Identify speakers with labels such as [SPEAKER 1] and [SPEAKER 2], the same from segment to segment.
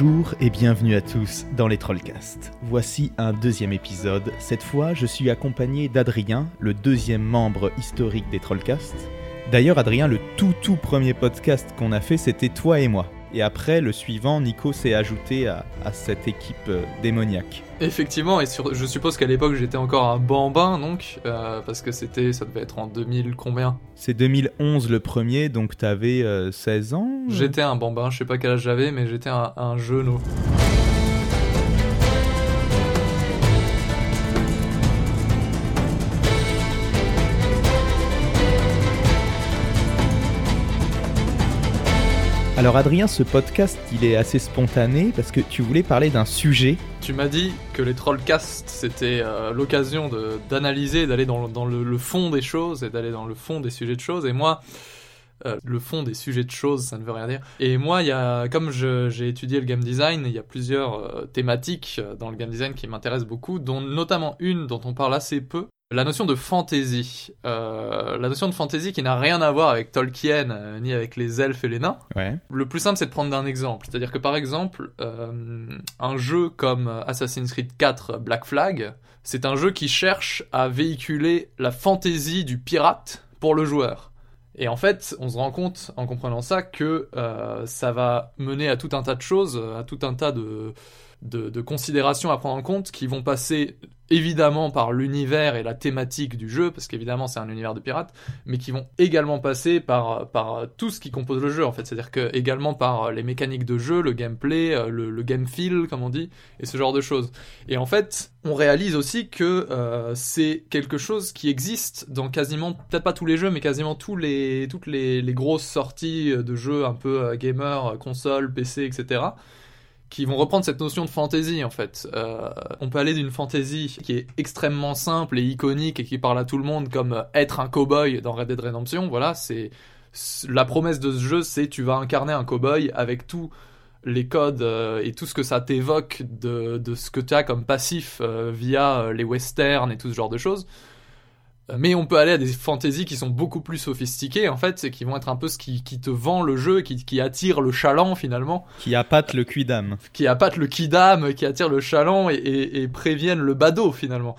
[SPEAKER 1] Bonjour et bienvenue à tous dans les Trollcasts. Voici un deuxième épisode. Cette fois, je suis accompagné d'Adrien, le deuxième membre historique des Trollcasts. D'ailleurs, Adrien, le tout tout premier podcast qu'on a fait, c'était toi et moi. Et après, le suivant, Nico s'est ajouté à, à cette équipe euh, démoniaque.
[SPEAKER 2] Effectivement, et sur- je suppose qu'à l'époque j'étais encore un bambin, donc, euh, parce que c'était, ça devait être en 2000 combien?
[SPEAKER 1] C'est 2011 le premier, donc t'avais euh, 16 ans?
[SPEAKER 2] J'étais un bambin, je sais pas quel âge j'avais, mais j'étais un, un genou.
[SPEAKER 1] Alors Adrien, ce podcast, il est assez spontané parce que tu voulais parler d'un sujet.
[SPEAKER 2] Tu m'as dit que les Trollcasts c'était euh, l'occasion d'analyser, d'aller dans, le, fond des choses et d'aller dans le fond des sujets de choses, et moi. euh, le fond des sujets de choses, ça ne veut rien dire. Et moi, y a, comme j'ai étudié le game design, il y a plusieurs euh, thématiques dans le game design qui m'intéressent beaucoup, dont notamment une dont on parle assez peu, la notion de fantasy. Euh, la notion de fantasy qui n'a rien à voir avec Tolkien, euh, ni avec les elfes et les nains.
[SPEAKER 1] Ouais.
[SPEAKER 2] Le plus simple, c'est de prendre un exemple. C'est-à-dire que par exemple, euh, un jeu comme Assassin's Creed 4 Black Flag, c'est un jeu qui cherche à véhiculer la fantaisie du pirate pour le joueur. Et en fait, on se rend compte en comprenant ça que euh, ça va mener à tout un tas de choses, à tout un tas de, de, considérations à prendre en compte qui vont passer évidemment par l'univers et la thématique du jeu, parce qu'évidemment c'est un univers de pirates, mais qui vont également passer par, par tout ce qui compose le jeu en fait, c'est-à-dire que également par les mécaniques de jeu, le gameplay, euh, le, game feel comme on dit, et ce genre de choses. Et en fait, on réalise aussi que euh, c'est quelque chose qui existe dans quasiment, peut-être pas tous les jeux, mais quasiment tous les, toutes les, grosses sorties de jeux un peu euh, gamer, console, PC, etc qui vont reprendre cette notion de fantasy en fait. Euh, on peut aller d'une fantasy qui est extrêmement simple et iconique et qui parle à tout le monde comme euh, être un cowboy dans Red Dead Redemption. Voilà, c'est la promesse de ce jeu, c'est tu vas incarner un cowboy avec tous les codes euh, et tout ce que ça t'évoque de, ce que tu as comme passif via les westerns et tout ce genre de choses. Mais on peut aller à des fantaisies qui sont beaucoup plus sophistiquées en fait, et qui vont être un peu ce qui, qui te vend le jeu, qui, qui attire le chaland finalement
[SPEAKER 1] Qui appâte le cuit d'âme.
[SPEAKER 2] qui appâtent le kidam, qui attire le chaland et, et- et préviennent le badaud finalement.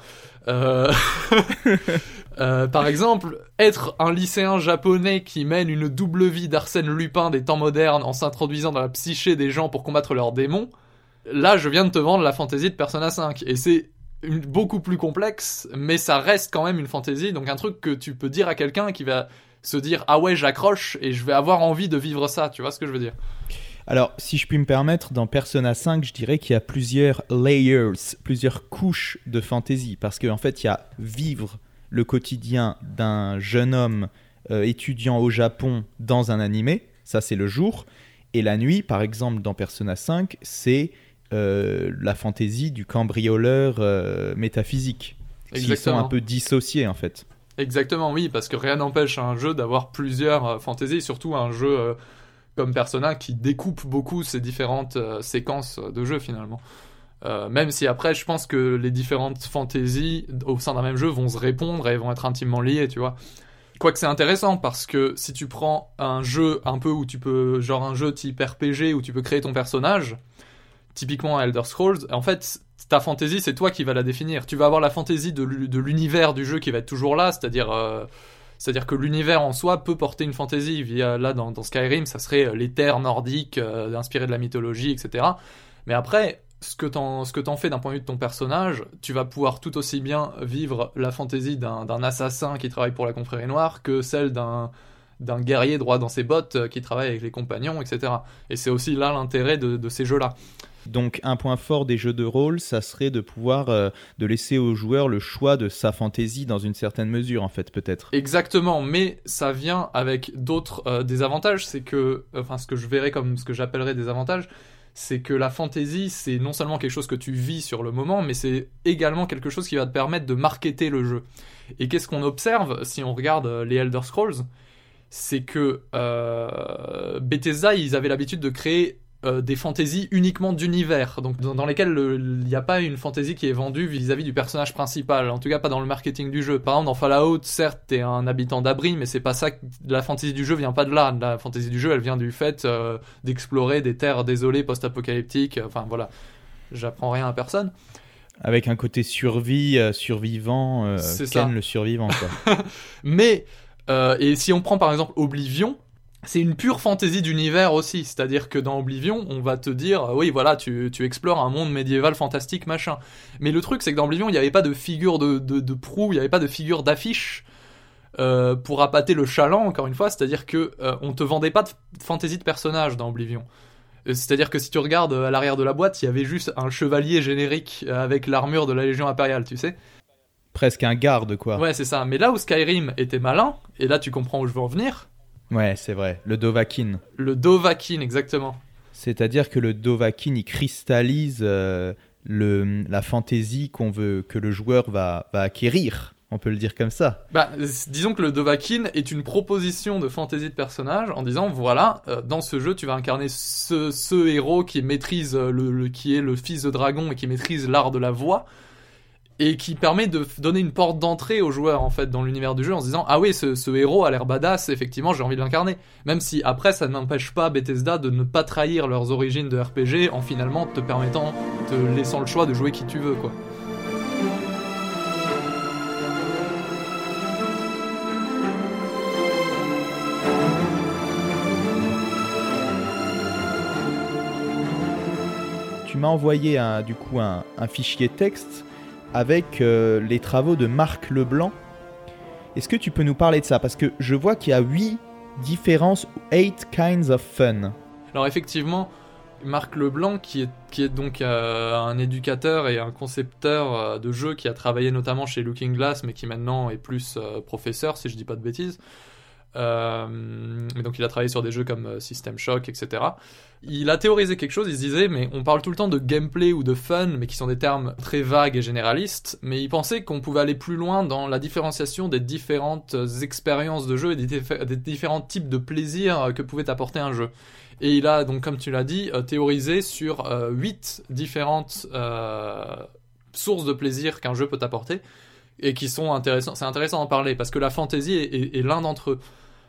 [SPEAKER 2] Euh, euh, par exemple, être un lycéen japonais qui mène une double vie d'Arsène Lupin des temps modernes en s'introduisant dans la psyché des gens pour combattre leurs démons, là je viens de te vendre la fantaisie de Persona 5 et c'est beaucoup plus complexe, mais ça reste quand même une fantaisie, donc un truc que tu peux dire à quelqu'un qui va se dire ah ouais j'accroche et je vais avoir envie de vivre ça, tu vois ce que je veux dire?
[SPEAKER 1] Alors, si je puis me permettre, dans Persona 5, je dirais qu'il y a plusieurs layers, plusieurs couches de fantaisie. Parce qu'en fait, il y a vivre le quotidien d'un jeune homme euh, étudiant au Japon dans un animé. Ça, c'est le jour. Et la nuit, par exemple, dans Persona 5, c'est euh, la fantaisie du cambrioleur euh, métaphysique. Ils sont un peu dissociés, en fait.
[SPEAKER 2] Exactement, oui, parce que rien n'empêche un jeu d'avoir plusieurs euh, fantaisies, surtout un jeu comme Persona qui découpe beaucoup ces différentes séquences de jeu finalement. Euh, même si après, je pense que les différentes fantaisies au sein d'un même jeu vont se répondre et vont être intimement liées, tu vois. Quoique c'est intéressant parce que si tu prends un jeu un peu où tu peux, genre un jeu type RPG où tu peux créer ton personnage, typiquement Elder Scrolls, en fait, ta fantaisie, c'est toi qui vas la définir. Tu vas avoir la fantaisie de l'u- de l'univers du jeu qui va être toujours là, c'est-à-dire euh, c'est-à-dire que l'univers en soi peut porter une fantaisie. Via, là, dans, Skyrim, ça serait euh, les terres nordiques, euh, inspirées de la mythologie, etc. Mais après, ce que t'en ce fais d'un point de vue de ton personnage, tu vas pouvoir tout aussi bien vivre la fantaisie d'un assassin qui travaille pour la confrérie noire que celle d'un guerrier droit dans ses bottes qui travaille avec les compagnons, etc. Et c'est aussi là l'intérêt de ces jeux-là.
[SPEAKER 1] Donc un point fort des jeux de rôle, ça serait de pouvoir euh, de laisser au joueur le choix de sa fantaisie dans une certaine mesure en fait peut-être.
[SPEAKER 2] Exactement, mais ça vient avec d'autres euh, désavantages. C'est que, enfin, ce que je verrais comme ce que j'appellerais des avantages, c'est que la fantaisie, c'est non seulement quelque chose que tu vis sur le moment, mais c'est également quelque chose qui va te permettre de marketer le jeu. Et qu'est-ce qu'on observe si on regarde euh, les Elder Scrolls? C'est que Bethesda, ils avaient l'habitude de créer euh, des fantaisies uniquement d'univers, donc dans, dans lesquelles le- il n'y a pas une fantaisie qui est vendue vis-à-vis du personnage principal, en tout cas pas dans le marketing du jeu. Par exemple, dans Fallout, certes, t'es un habitant d'abri, mais c'est pas ça. que- La fantaisie du jeu vient pas de là. La fantaisie du jeu, elle vient du fait euh, d'explorer des terres désolées, post-apocalyptiques. Enfin voilà, j'apprends rien à personne.
[SPEAKER 1] Avec un côté survie, euh, survivant,
[SPEAKER 2] C'est
[SPEAKER 1] Ken
[SPEAKER 2] ça.
[SPEAKER 1] le survivant. Quoi.
[SPEAKER 2] Mais, et si on prend par exemple Oblivion, c'est une pure fantaisie d'univers aussi. C'est-à-dire que dans Oblivion, on va te dire, oui, voilà, tu, tu explores un monde médiéval fantastique, machin. Mais le truc, c'est que dans Oblivion, il n'y avait pas de figure de, de, de proue, il n'y avait pas de figure d'affiche. euh, pour appâter le chaland, encore une fois, c'est-à-dire que euh, on te vendait pas de fantaisie de personnage dans Oblivion. Euh, C'est-à-dire que si tu regardes euh, à l'arrière de la boîte, il y avait juste un chevalier générique avec l'armure de la Légion impériale, tu sais.
[SPEAKER 1] Presque un garde, quoi. Ouais,
[SPEAKER 2] c'est ça. Mais là où Skyrim était malin, et là tu comprends où je veux en venir,
[SPEAKER 1] c'est vrai. Le Dovahkiin.
[SPEAKER 2] le Dovahkiin, exactement.
[SPEAKER 1] C'est-à-dire que le Dovahkiin, il cristallise euh, le, la fantaisie qu'on veut que le joueur va, va acquérir. On peut le dire comme ça.
[SPEAKER 2] Bah, disons que le Dovahkiin est une proposition de fantaisie de personnage en disant voilà, euh, dans ce jeu, tu vas incarner ce, ce héros qui maîtrise euh, le, le- qui est le fils de dragon et qui maîtrise l'art de la voix et qui permet de donner une porte d'entrée aux joueurs en fait dans l'univers du jeu en se disant ah oui ce, héros a l'air badass effectivement j'ai envie de l'incarner. Même si après ça n'empêche pas Bethesda de ne pas trahir leurs origines de RPG en finalement te permettant te laissant le choix de jouer qui tu veux quoi.
[SPEAKER 1] Tu m'as envoyé un, du coup un fichier texte avec euh, les travaux de Marc Leblanc. Est-ce que tu peux nous parler de ça? Parce que je vois qu'il y a 8 différences, 8 kinds of fun.
[SPEAKER 2] Alors effectivement, Marc Leblanc, qui est, qui est donc euh, un éducateur et un concepteur euh, de jeux qui a travaillé notamment chez Looking Glass, mais qui maintenant est plus professeur, si je dis pas de bêtises. Euh, et donc il a travaillé sur des jeux comme euh, System Shock, etc. Il a théorisé quelque chose, il se disait, mais on parle tout le temps de gameplay ou de fun, mais qui sont des termes très vagues et généralistes, mais il pensait qu'on pouvait aller plus loin dans la différenciation des différentes expériences de jeu et des, diffé- des différents types de plaisirs euh, que pouvait apporter un jeu. Et il a donc, comme tu l'as dit, théorisé sur huit différentes sources de plaisir qu'un jeu peut apporter et qui sont intéressants. C'est intéressant d'en parler parce que la fantaisie est, est- est l'un d'entre eux.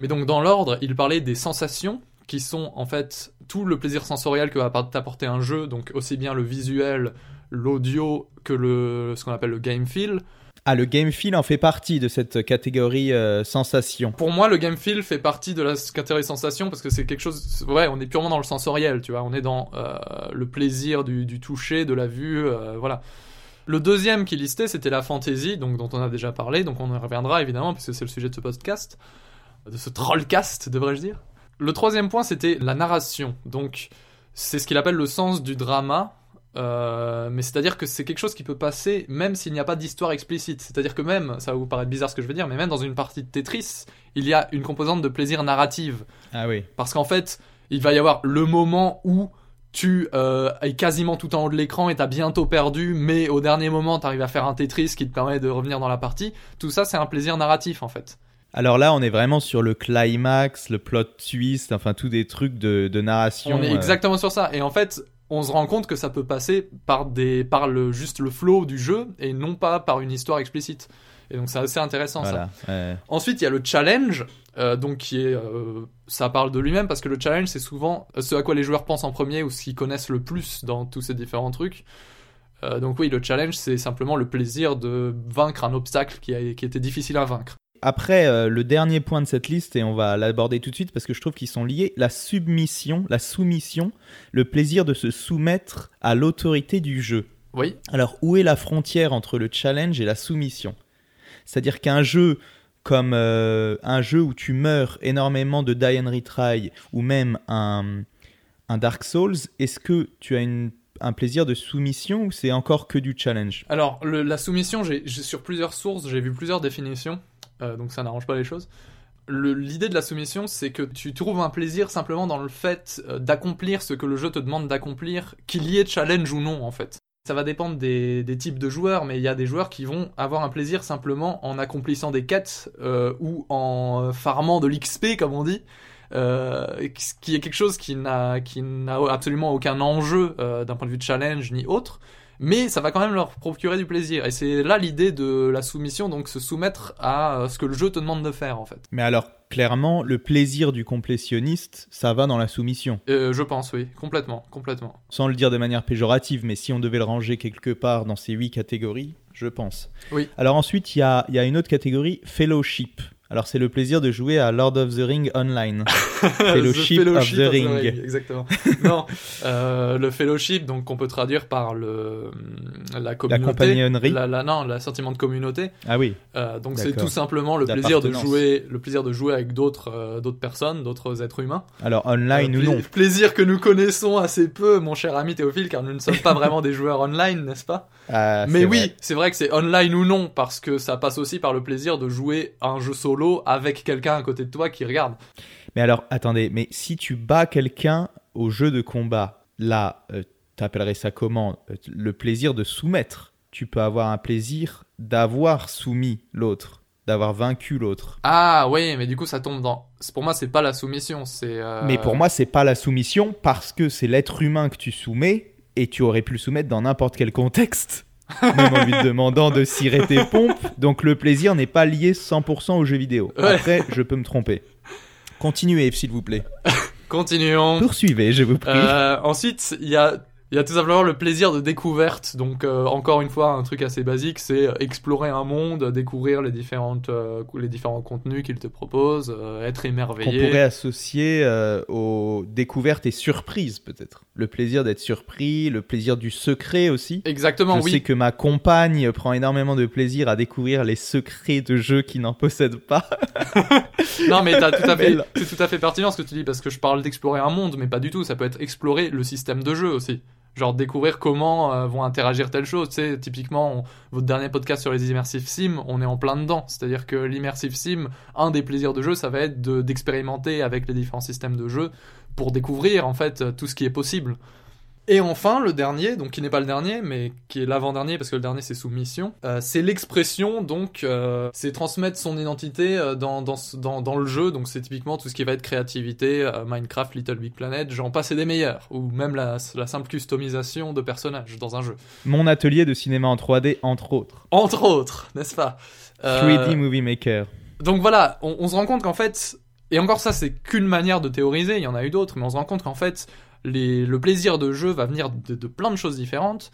[SPEAKER 2] Mais donc, dans l'ordre, il parlait des sensations qui sont en fait tout le plaisir sensoriel que va t'apporter un jeu, donc aussi bien le visuel, l'audio que le ce qu'on appelle le game feel.
[SPEAKER 1] Ah, le game feel en fait partie de cette catégorie euh, sensation.
[SPEAKER 2] Pour moi, le game feel fait partie de la catégorie sensation parce que c'est quelque chose. Ouais, on est purement dans le sensoriel, tu vois. On est dans euh, le plaisir du, du toucher, de la vue, euh, voilà. Le deuxième qui listait, c'était la fantasy, donc dont on a déjà parlé, donc on y reviendra évidemment puisque c'est le sujet de ce podcast, de ce trollcast, devrais-je dire. Le troisième point, c'était la narration, donc c'est ce qu'il appelle le sens du drama. euh, mais c'est-à-dire que c'est quelque chose qui peut passer même s'il n'y a pas d'histoire explicite. C'est-à-dire que même, ça va vous paraître bizarre ce que je veux dire, mais même dans une partie de Tetris, il y a une composante de plaisir narrative.
[SPEAKER 1] Ah oui.
[SPEAKER 2] Parce qu'en fait, il va y avoir le moment où tu euh, es quasiment tout en haut de l'écran et t'as bientôt perdu, mais au dernier moment, t'arrives à faire un Tetris qui te permet de revenir dans la partie. Tout ça, c'est un plaisir narratif en fait.
[SPEAKER 1] Alors là, on est vraiment sur le climax, le plot twist, enfin tous des trucs de, de narration.
[SPEAKER 2] On est
[SPEAKER 1] euh,
[SPEAKER 2] exactement sur ça. Et en fait, on se rend compte que ça peut passer par des, par le juste le flow du jeu et non pas par une histoire explicite. Et donc c'est assez intéressant ça.
[SPEAKER 1] Ouais.
[SPEAKER 2] Ensuite, il y a le challenge, euh, donc qui est, euh, ça parle de lui-même parce que le challenge c'est souvent ce à quoi les joueurs pensent en premier ou ce qu'ils connaissent le plus dans tous ces différents trucs. Euh, donc oui, le challenge c'est simplement le plaisir de vaincre un obstacle qui, a, qui était difficile à vaincre.
[SPEAKER 1] Après, euh, le dernier point de cette liste, et on va l'aborder tout de suite parce que je trouve qu'ils sont liés, la submission, la soumission, le plaisir de se soumettre à l'autorité du jeu.
[SPEAKER 2] Oui,
[SPEAKER 1] Alors, où est la frontière entre le challenge et la soumission? C'est-à-dire qu'un jeu comme euh, un jeu où tu meurs énormément de die and retry, ou même un, Dark Souls, est-ce que tu as un plaisir de soumission ou c'est encore que du challenge?
[SPEAKER 2] Alors, la soumission, j'ai sur plusieurs sources, j'ai vu plusieurs définitions, euh, donc ça n'arrange pas les choses. L'idée de la soumission, c'est que tu trouves un plaisir simplement dans le fait euh, d'accomplir ce que le jeu te demande d'accomplir, qu'il y ait challenge ou non, en fait. Ça va dépendre des, types de joueurs, mais il y a des joueurs qui vont avoir un plaisir simplement en accomplissant des quêtes euh, ou en farmant de l'XP, comme on dit. euh, qui est quelque chose qui n'a qui n'a absolument aucun enjeu euh, d'un point de vue de challenge ni autre mais ça va quand même leur procurer du plaisir. Et c'est là l'idée de la soumission, donc se soumettre à ce que le jeu te demande de faire en fait.
[SPEAKER 1] Mais alors, clairement, le plaisir du complétionniste, ça va dans la soumission.
[SPEAKER 2] Euh, je pense, oui, complètement, complètement.
[SPEAKER 1] Sans le dire de manière péjorative, mais si on devait le ranger quelque part dans ces huit catégories, je pense.
[SPEAKER 2] Oui.
[SPEAKER 1] Alors ensuite, il y a, y a une autre catégorie, fellowship. Alors c'est le plaisir de jouer à Lord of the Ring Online.
[SPEAKER 2] fellowship, of the, Ring. Exactement. non, euh, le fellowship, donc qu'on peut traduire par le la communauté,
[SPEAKER 1] la compagnonnerie,
[SPEAKER 2] la, non, le sentiment de communauté.
[SPEAKER 1] Ah oui.
[SPEAKER 2] Euh, donc c'est tout simplement le plaisir de jouer, le plaisir de jouer avec d'autres euh, d'autres personnes, d'autres êtres humains.
[SPEAKER 1] Alors online ou non
[SPEAKER 2] Plaisir que nous connaissons assez peu, mon cher ami Théophile, car nous ne sommes pas vraiment des joueurs online, n'est-ce pas?
[SPEAKER 1] Ah,
[SPEAKER 2] Mais oui, c'est vrai que c'est online ou non, parce que ça passe aussi par le plaisir de jouer un jeu solo avec quelqu'un à côté de toi qui regarde.
[SPEAKER 1] Mais alors, attendez, mais si tu bats quelqu'un au jeu de combat, là, euh, tu appellerais ça comment? Euh, Le plaisir de soumettre. Tu peux avoir un plaisir d'avoir soumis l'autre, d'avoir vaincu l'autre.
[SPEAKER 2] Ah oui, mais du coup ça tombe dans. Pour moi, c'est pas la soumission, c'est. Euh,
[SPEAKER 1] mais pour moi, c'est pas la soumission parce que c'est l'être humain que tu soumets et tu aurais pu le soumettre dans n'importe quel contexte même en lui demandant de cirer tes pompes. Donc le plaisir n'est pas lié 100% au jeu vidéo. Après, je peux me tromper. Continuez, s'il vous plaît.
[SPEAKER 2] Continuons.
[SPEAKER 1] Poursuivez, je vous prie.
[SPEAKER 2] Euh, ensuite, il y a il y a tout simplement le plaisir de découverte. Donc, euh, encore une fois, un truc assez basique, c'est explorer un monde, découvrir les, différentes, euh, les différents contenus qu'il te propose, euh, être émerveillé.
[SPEAKER 1] On pourrait associer aux découvertes et surprises, peut-être. Le plaisir d'être surpris, le plaisir du secret aussi.
[SPEAKER 2] Exactement,
[SPEAKER 1] Je
[SPEAKER 2] oui.
[SPEAKER 1] sais que ma compagne prend énormément de plaisir à découvrir les secrets de jeux qui n'en possèdent pas.
[SPEAKER 2] non, mais tout à fait, c'est tout à fait pertinent ce que tu dis, parce que je parle d'explorer un monde, mais pas du tout. Ça peut être explorer le système de jeu aussi genre découvrir comment euh, vont interagir telles choses. Tu typiquement, votre dernier podcast sur les immersive sim, on est en plein dedans. C'est-à-dire que l'immersive sim, un des plaisirs de jeu, ça va être d'expérimenter avec les différents systèmes de jeu pour découvrir en fait tout ce qui est possible. Et enfin, le dernier, donc qui n'est pas le dernier, mais qui est l'avant-dernier, parce que le dernier c'est soumission, euh, c'est l'expression, donc euh, c'est transmettre son identité euh, dans, dans, dans, dans, le jeu, donc c'est typiquement tout ce qui va être créativité, Minecraft, Little Big Planet, j'en passe et des meilleurs, ou même la, la, simple customisation de personnages dans un jeu.
[SPEAKER 1] Mon atelier de cinéma en 3D, entre autres.
[SPEAKER 2] Entre autres, n'est-ce pas?
[SPEAKER 1] 3D Movie Maker.
[SPEAKER 2] Donc voilà, on, on se rend compte qu'en fait, et encore ça c'est qu'une manière de théoriser, il y en a eu d'autres, mais on se rend compte qu'en fait, le plaisir de jeu va venir de, plein de choses différentes.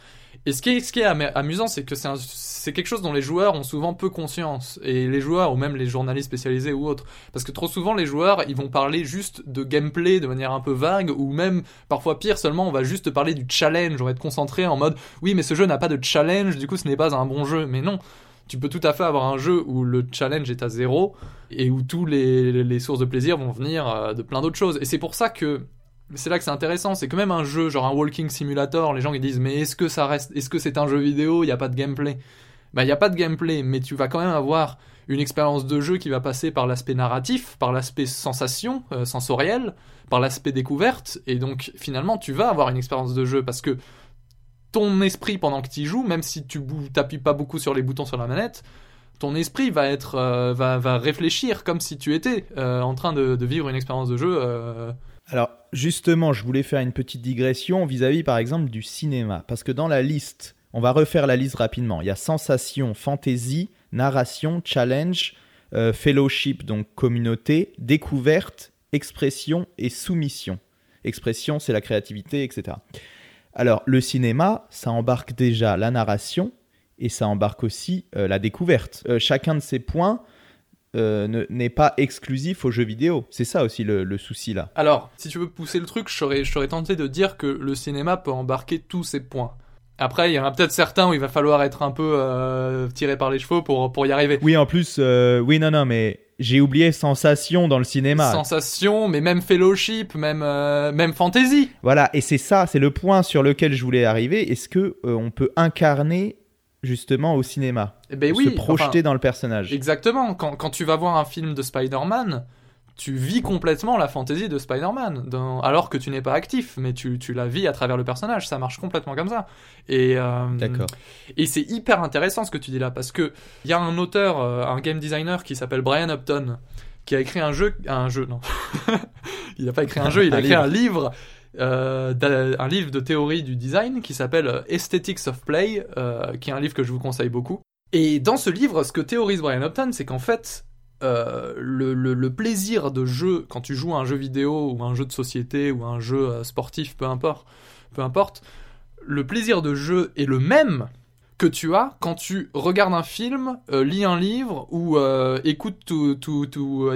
[SPEAKER 2] Et ce qui est, amusant, c'est que c'est quelque chose dont les joueurs ont souvent peu conscience. Et les joueurs, ou même les journalistes spécialisés ou autres. Parce que trop souvent, les joueurs, ils vont parler juste de gameplay de manière un peu vague, ou même, parfois pire, seulement on va juste parler du challenge. On va être concentré en mode, oui, mais ce jeu n'a pas de challenge, du coup ce n'est pas un bon jeu. Mais non, tu peux tout à fait avoir un jeu où le challenge est à zéro et où tous les, les sources de plaisir vont venir euh, de plein d'autres choses. Et c'est pour ça que c'est là que c'est intéressant, c'est que même un jeu, genre un walking simulator, les gens ils disent mais est-ce que ça reste, est-ce que c'est un jeu vidéo, il n'y a pas de gameplay. Bah il n'y a pas de gameplay, mais tu vas quand même avoir une expérience de jeu qui va passer par l'aspect narratif, par l'aspect sensation, euh, sensoriel, par l'aspect découverte, et donc finalement tu vas avoir une expérience de jeu parce que ton esprit pendant que tu joues, même si tu t'appuies pas beaucoup sur les boutons sur la manette, ton esprit va être euh, va, va, réfléchir comme si tu étais euh, en train de, de, vivre une expérience de jeu
[SPEAKER 1] alors justement, je voulais faire une petite digression vis-à-vis par exemple du cinéma, parce que dans la liste, on va refaire la liste rapidement. Il y a sensation, fantasy, narration, challenge, euh, fellowship, donc communauté, découverte, expression et soumission. Expression, c'est la créativité, etc. Alors le cinéma, ça embarque déjà la narration et ça embarque aussi euh, la découverte. Euh, chacun de ces points euh, n'est pas exclusif aux jeux vidéo. C'est ça aussi le, souci là.
[SPEAKER 2] Alors, si tu veux pousser le truc, je serais, tenté de dire que le cinéma peut embarquer tous ces points. Après, il y en a peut-être certains où il va falloir être un peu euh, tiré par les chevaux pour, pour y arriver.
[SPEAKER 1] Oui, en plus, euh, oui, non, non, mais j'ai oublié sensation dans le cinéma.
[SPEAKER 2] Sensation, mais même fellowship, même, même fantasy.
[SPEAKER 1] Voilà, et c'est ça, c'est le point sur lequel je voulais arriver. Est-ce que on peut incarner justement au cinéma.
[SPEAKER 2] Eh ben oui,
[SPEAKER 1] se projeter dans le personnage.
[SPEAKER 2] Exactement. Quand, quand, tu vas voir un film de Spider-Man, tu vis complètement la fantaisie de Spider-Man, alors que tu n'es pas actif, mais tu, tu, la vis à travers le personnage. Ça marche complètement comme ça. Et, euh,
[SPEAKER 1] D'accord.
[SPEAKER 2] Et c'est hyper intéressant ce que tu dis là, parce que il y a un auteur, euh, un game designer qui s'appelle Brian Upton, qui a écrit un jeu, un jeu, non, il n'a pas écrit un jeu, il a
[SPEAKER 1] Un
[SPEAKER 2] écrit
[SPEAKER 1] livre.
[SPEAKER 2] un livre, euh, un livre de théorie du design qui s'appelle euh, Aesthetics of Play, euh, qui est un livre que je vous conseille beaucoup. Et dans ce livre, ce que théorise Brian Upton, c'est qu'en fait, le, plaisir de jeu, quand tu joues à un jeu vidéo ou un jeu de société ou un jeu sportif, peu importe, peu importe, le plaisir de jeu est le même que tu as quand tu regardes un film, lis un livre ou écoutes tout, tout, tout,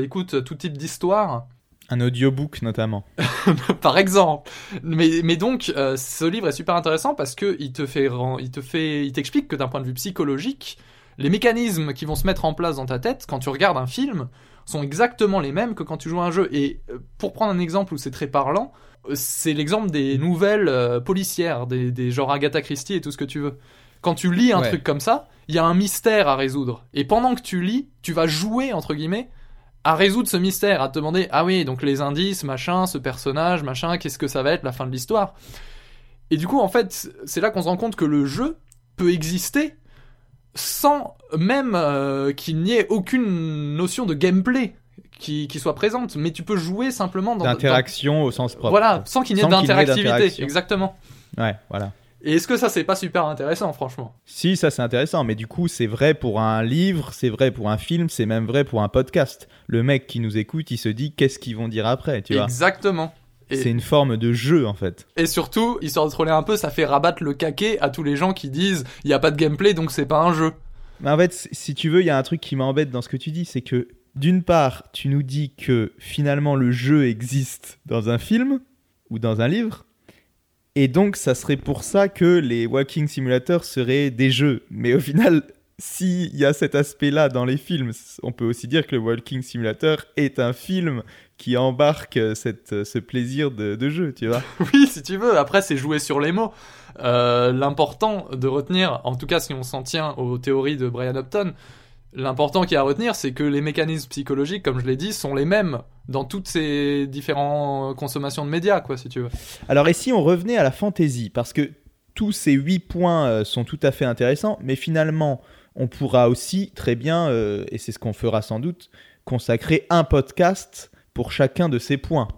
[SPEAKER 2] tout type d'histoire,
[SPEAKER 1] Un audiobook notamment.
[SPEAKER 2] par exemple. Mais, mais donc, euh, ce livre est super intéressant parce que il te fait, il te fait, il t'explique que d'un point de vue psychologique, les mécanismes qui vont se mettre en place dans ta tête quand tu regardes un film sont exactement les mêmes que quand tu joues à un jeu. Et euh, pour prendre un exemple où c'est très parlant, euh, c'est l'exemple des nouvelles euh, policières, des, des genres Agatha Christie et tout ce que tu veux. Quand tu lis un
[SPEAKER 1] Ouais.
[SPEAKER 2] truc comme ça, il y a un mystère à résoudre. Et pendant que tu lis, tu vas jouer, entre guillemets, à résoudre ce mystère, à te demander, ah oui, donc les indices, machin, ce personnage, machin, qu'est-ce que ça va être la fin de l'histoire Et du coup, en fait, c'est là qu'on se rend compte que le jeu peut exister sans même euh, qu'il n'y ait aucune notion de gameplay qui, qui soit présente, mais tu peux jouer simplement dans...
[SPEAKER 1] D'interaction au sens propre.
[SPEAKER 2] Voilà, sans qu'il n'y ait d'interactivité, exactement.
[SPEAKER 1] Ouais, voilà.
[SPEAKER 2] Et est-ce que ça, c'est pas super intéressant, franchement?
[SPEAKER 1] Si, ça c'est intéressant, mais du coup c'est vrai pour un livre, c'est vrai pour un film, c'est même vrai pour un podcast. Le mec qui nous écoute, il se dit qu'est-ce qu'ils vont dire après, tu vois?
[SPEAKER 2] Exactement. Et-
[SPEAKER 1] C'est une forme de jeu en fait.
[SPEAKER 2] Et surtout, histoire de troller un peu, ça fait rabattre le caquet à tous les gens qui disent il n'y a pas de gameplay donc c'est pas un jeu.
[SPEAKER 1] Mais en fait, si tu veux, il y a un truc qui m'embête dans ce que tu dis, c'est que d'une part, tu nous dis que finalement le jeu existe dans un film ou dans un livre, et donc ça serait pour ça que les walking simulators seraient des jeux. Mais au final, s'il y a cet aspect-là dans les films, on peut aussi dire que le walking simulator est un film qui embarque cette, ce plaisir de, de jeu, tu vois.
[SPEAKER 2] Oui, si tu veux. Après, c'est jouer sur les mots. Euh, l'important de retenir, en tout cas si on s'en tient aux théories de Brian Upton, l'important qu'il a à retenir, c'est que les mécanismes psychologiques, comme je l'ai dit, sont les mêmes dans toutes ces différentes consommations de médias, quoi, si tu veux.
[SPEAKER 1] Alors et si on revenait à la fantaisie? Parce que tous ces huit points euh, sont tout à fait intéressants, mais finalement, on pourra aussi très bien, euh, et c'est ce qu'on fera sans doute, consacrer un podcast pour chacun de ces points.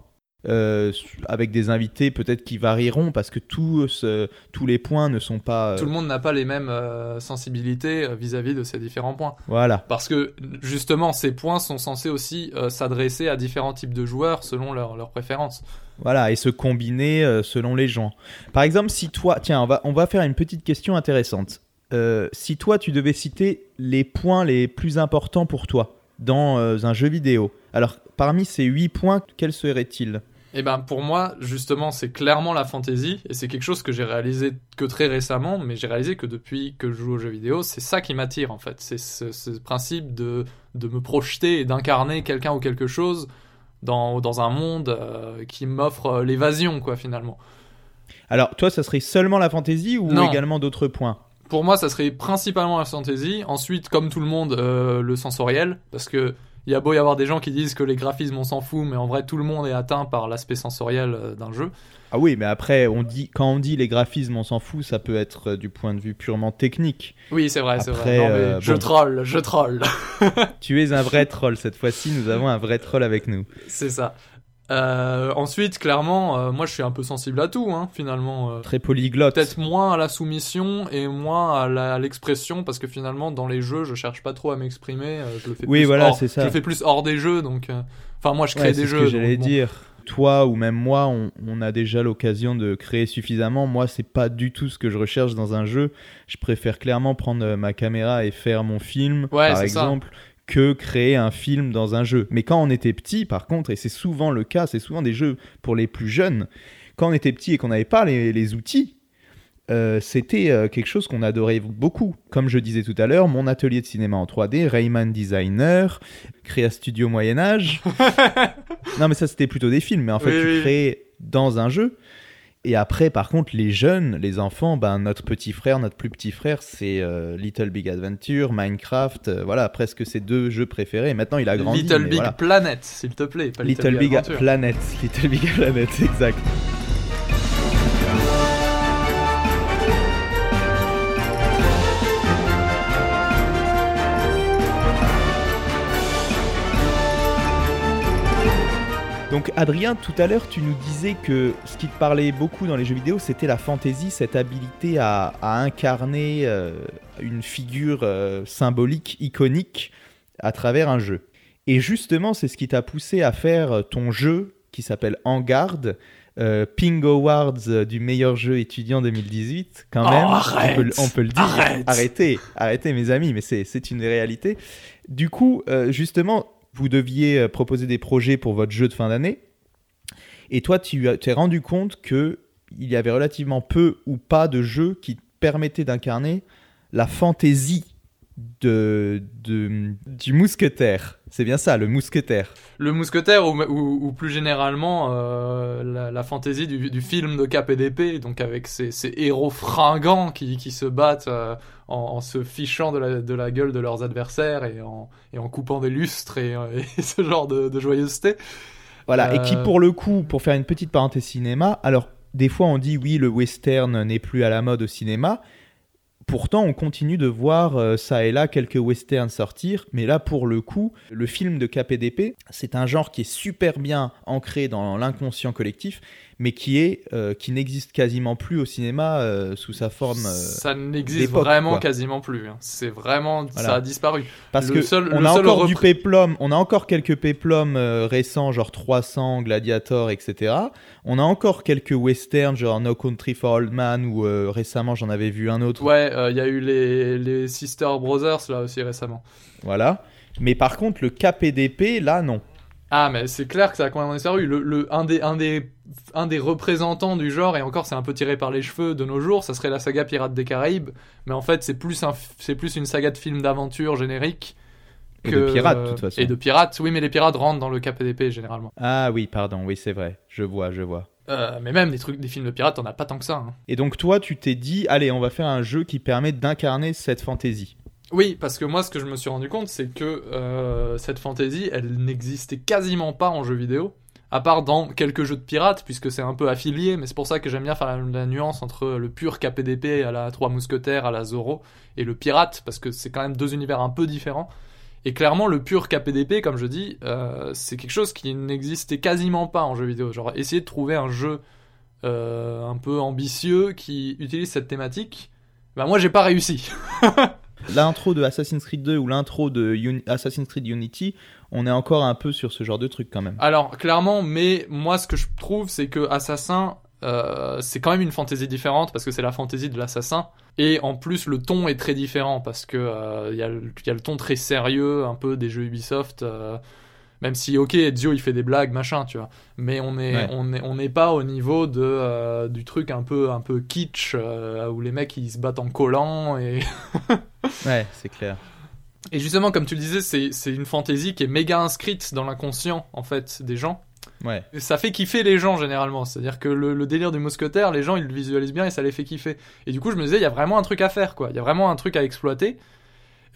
[SPEAKER 1] Euh, avec des invités peut-être qui varieront parce que tous, euh, tous les points ne sont pas... euh,
[SPEAKER 2] Tout le monde n'a pas les mêmes euh, sensibilités euh, vis-à-vis de ces différents points.
[SPEAKER 1] Voilà.
[SPEAKER 2] Parce que justement, ces points sont censés aussi euh, s'adresser à différents types de joueurs selon leurs leurs préférences.
[SPEAKER 1] Voilà, et se combiner euh, selon les gens. Par exemple, si toi, tiens, on va, on va faire une petite question intéressante. Euh, si toi, tu devais citer les points les plus importants pour toi dans euh, un jeu vidéo, alors parmi ces huit points, quels seraient-ils?
[SPEAKER 2] Et ben pour moi, justement, c'est clairement la fantasy, et c'est quelque chose que j'ai réalisé que très récemment, mais j'ai réalisé que depuis que je joue aux jeux vidéo, c'est ça qui m'attire en fait. C'est ce, ce principe de, de me projeter et d'incarner quelqu'un ou quelque chose dans, dans un monde euh, qui m'offre euh, l'évasion, quoi, finalement.
[SPEAKER 1] Alors, toi, ça serait seulement la fantaisie ou
[SPEAKER 2] Non.
[SPEAKER 1] également d'autres points?
[SPEAKER 2] Pour moi, ça serait principalement la fantasy. Ensuite, comme tout le monde, euh, le sensoriel, parce que il y a beau y avoir des gens qui disent que les graphismes on s'en fout, mais en vrai tout le monde est atteint par l'aspect sensoriel euh, d'un jeu.
[SPEAKER 1] Ah oui, mais après, on dit, quand on dit les graphismes, on s'en fout, ça peut être euh, du point de vue purement technique.
[SPEAKER 2] Oui, c'est vrai, c'est vrai. Non, mais
[SPEAKER 1] euh,
[SPEAKER 2] je
[SPEAKER 1] bon.
[SPEAKER 2] troll, je troll.
[SPEAKER 1] Tu es un vrai troll, cette fois-ci, nous avons un vrai troll avec nous.
[SPEAKER 2] c'est ça. Euh, ensuite, clairement, euh, moi je suis un peu sensible à tout, hein, finalement. euh.
[SPEAKER 1] Très polyglotte.
[SPEAKER 2] Peut-être moins à la soumission et moins à l'expression, parce que finalement, dans les jeux, je cherche pas trop à m'exprimer. euh, je le fais
[SPEAKER 1] Oui,
[SPEAKER 2] plus
[SPEAKER 1] voilà,
[SPEAKER 2] hors-
[SPEAKER 1] c'est ça.
[SPEAKER 2] Je le fais plus hors des jeux, donc. euh, Enfin, moi, je crée
[SPEAKER 1] Ouais,
[SPEAKER 2] des
[SPEAKER 1] c'est ce
[SPEAKER 2] jeux.
[SPEAKER 1] que j'allais
[SPEAKER 2] bon.
[SPEAKER 1] dire. Toi ou même moi, on, on a déjà l'occasion de créer suffisamment. Moi, c'est pas du tout ce que je recherche dans un jeu. Je préfère clairement prendre ma caméra et faire mon film,
[SPEAKER 2] Ouais,
[SPEAKER 1] par
[SPEAKER 2] c'est ça.
[SPEAKER 1] Que créer un film dans un jeu. Mais quand on était petit, par contre, et c'est souvent le cas, c'est souvent des jeux pour les plus jeunes. Quand on était petit et qu'on n'avait pas les, les outils, euh, c'était euh, quelque chose qu'on adorait beaucoup. Comme je disais tout à l'heure, mon atelier de cinéma en 3D, Rayman Designer, Créa Studio Moyen Âge. non, mais ça c'était plutôt des films, mais en fait
[SPEAKER 2] Oui,
[SPEAKER 1] tu
[SPEAKER 2] oui.
[SPEAKER 1] créais dans un jeu. Et après, par contre, les jeunes, les enfants, ben, notre petit frère, notre plus petit frère, c'est euh, Little Big Adventure, Minecraft, euh, voilà, presque ses deux jeux préférés. Maintenant, il a grandi.
[SPEAKER 2] Little Big
[SPEAKER 1] voilà.
[SPEAKER 2] Planet, s'il te plaît. Pas Little,
[SPEAKER 1] Little Big
[SPEAKER 2] Adventure.
[SPEAKER 1] Planet, Little Big Planet, exact. Donc Adrien, tout à l'heure, tu nous disais que ce qui te parlait beaucoup dans les jeux vidéo, c'était la fantaisie, cette habilité à, à incarner euh, une figure euh, symbolique, iconique, à travers un jeu. Et justement, c'est ce qui t'a poussé à faire ton jeu qui s'appelle En Garde, euh, Ping Awards euh, du meilleur jeu étudiant 2018, quand
[SPEAKER 2] Oh,
[SPEAKER 1] même.
[SPEAKER 2] arrête
[SPEAKER 1] on, peut, on peut le dire.
[SPEAKER 2] Arrête
[SPEAKER 1] Arrêtez, arrêtez, mes amis, mais c'est c'est une réalité. Du coup, euh, justement, vous deviez euh, proposer des projets pour votre jeu de fin d'année. Et toi, tu t'es rendu compte que il y avait relativement peu ou pas de jeux qui permettaient d'incarner la fantaisie du mousquetaire. C'est bien ça, le mousquetaire.
[SPEAKER 2] Le mousquetaire, ou, ou- ou plus généralement euh, la, la fantaisie du, du film de Cap et d'épée, donc avec ces, ces héros fringants qui, qui se battent euh, en, en se fichant de la, de la gueule de leurs adversaires et en, et en coupant des lustres et, euh, et ce genre de, de joyeuseté.
[SPEAKER 1] Voilà, et qui pour le coup, pour faire une petite parenthèse cinéma, alors des fois on dit oui, le western n'est plus à la mode au cinéma. Pourtant, on continue de voir euh, ça et là quelques westerns sortir, mais là pour le coup, le film de KPDP, c'est un genre qui est super bien ancré dans l'inconscient collectif, mais qui est euh, qui n'existe quasiment plus au cinéma euh, sous sa forme. euh,
[SPEAKER 2] ça n'existe vraiment
[SPEAKER 1] quoi.
[SPEAKER 2] quasiment plus. hein. C'est vraiment,
[SPEAKER 1] Voilà.
[SPEAKER 2] ça a disparu.
[SPEAKER 1] Parce
[SPEAKER 2] Le
[SPEAKER 1] que
[SPEAKER 2] seul-
[SPEAKER 1] on
[SPEAKER 2] le
[SPEAKER 1] a
[SPEAKER 2] seul
[SPEAKER 1] encore du
[SPEAKER 2] repré-
[SPEAKER 1] péplum, on a encore quelques péplums récents, genre 300, Gladiator, etc. On a encore quelques westerns, genre No Country for Old Man, ou récemment j'en avais vu un autre.
[SPEAKER 2] Ouais, il y a eu les, les Sister Brothers là aussi récemment.
[SPEAKER 1] Voilà. Mais par contre, le KPDP, là, non.
[SPEAKER 2] Ah, mais c'est clair que ça a complètement disparu. Le, le, un, des, un, des, un des représentants du genre, et encore c'est un peu tiré par les cheveux de nos jours, ça serait la saga Pirates des Caraïbes. Mais en fait, c'est plus, un, plus une saga de films d'aventure générique.
[SPEAKER 1] Et
[SPEAKER 2] que-
[SPEAKER 1] de pirates, de toute façon.
[SPEAKER 2] Et de pirates, oui, mais les pirates rentrent dans le KPDP généralement.
[SPEAKER 1] Ah oui, pardon, oui, c'est vrai. Je vois, je vois.
[SPEAKER 2] Euh, mais même des trucs, des films de pirates, on a pas tant que ça. hein.
[SPEAKER 1] Et donc toi, tu t'es dit, allez, on va faire un jeu qui permet d'incarner cette fantaisie.
[SPEAKER 2] Oui, parce que moi, ce que je me suis rendu compte, c'est que euh, cette fantasy, elle n'existait quasiment pas en jeu vidéo, à part dans quelques jeux de pirates, puisque c'est un peu affilié, mais c'est pour ça que j'aime bien faire la, nuance entre le pur KPDP à la Trois Mousquetaires, à la Zorro, et le pirate, parce que c'est quand même deux univers un peu différents. Et clairement, le pur KPDP, comme je dis, euh, c'est quelque chose qui n'existait quasiment pas en jeu vidéo. Genre, essayer de trouver un jeu euh, un peu ambitieux qui utilise cette thématique, bah moi, j'ai pas réussi.
[SPEAKER 1] L'intro de Assassin's Creed 2 ou l'intro de Assassin's Creed Unity, on est encore un peu sur ce genre de truc quand même.
[SPEAKER 2] Alors clairement, mais moi ce que je trouve c'est que Assassin, euh, c'est quand même une fantaisie différente parce que c'est la fantaisie de l'assassin et en plus le ton est très différent parce que euh, il y, a le- il y a le ton très sérieux un peu des jeux Ubisoft. euh, même si ok Ezio il fait des blagues machin tu vois, mais on est
[SPEAKER 1] Ouais.
[SPEAKER 2] on est on n'est pas au niveau de euh, du truc un peu un peu kitsch euh, où les mecs ils se battent en collant et
[SPEAKER 1] Ouais, c'est clair.
[SPEAKER 2] et justement comme tu le disais c'est une fantaisie qui est méga inscrite dans l'inconscient en fait des gens.
[SPEAKER 1] Ouais.
[SPEAKER 2] Ça fait kiffer les gens généralement. C'est-à-dire que le, le délire du mousquetaire, les gens ils le visualisent bien et ça les fait kiffer. Et du coup, je me disais, il y a vraiment un truc à faire, quoi. Il y a vraiment un truc à exploiter.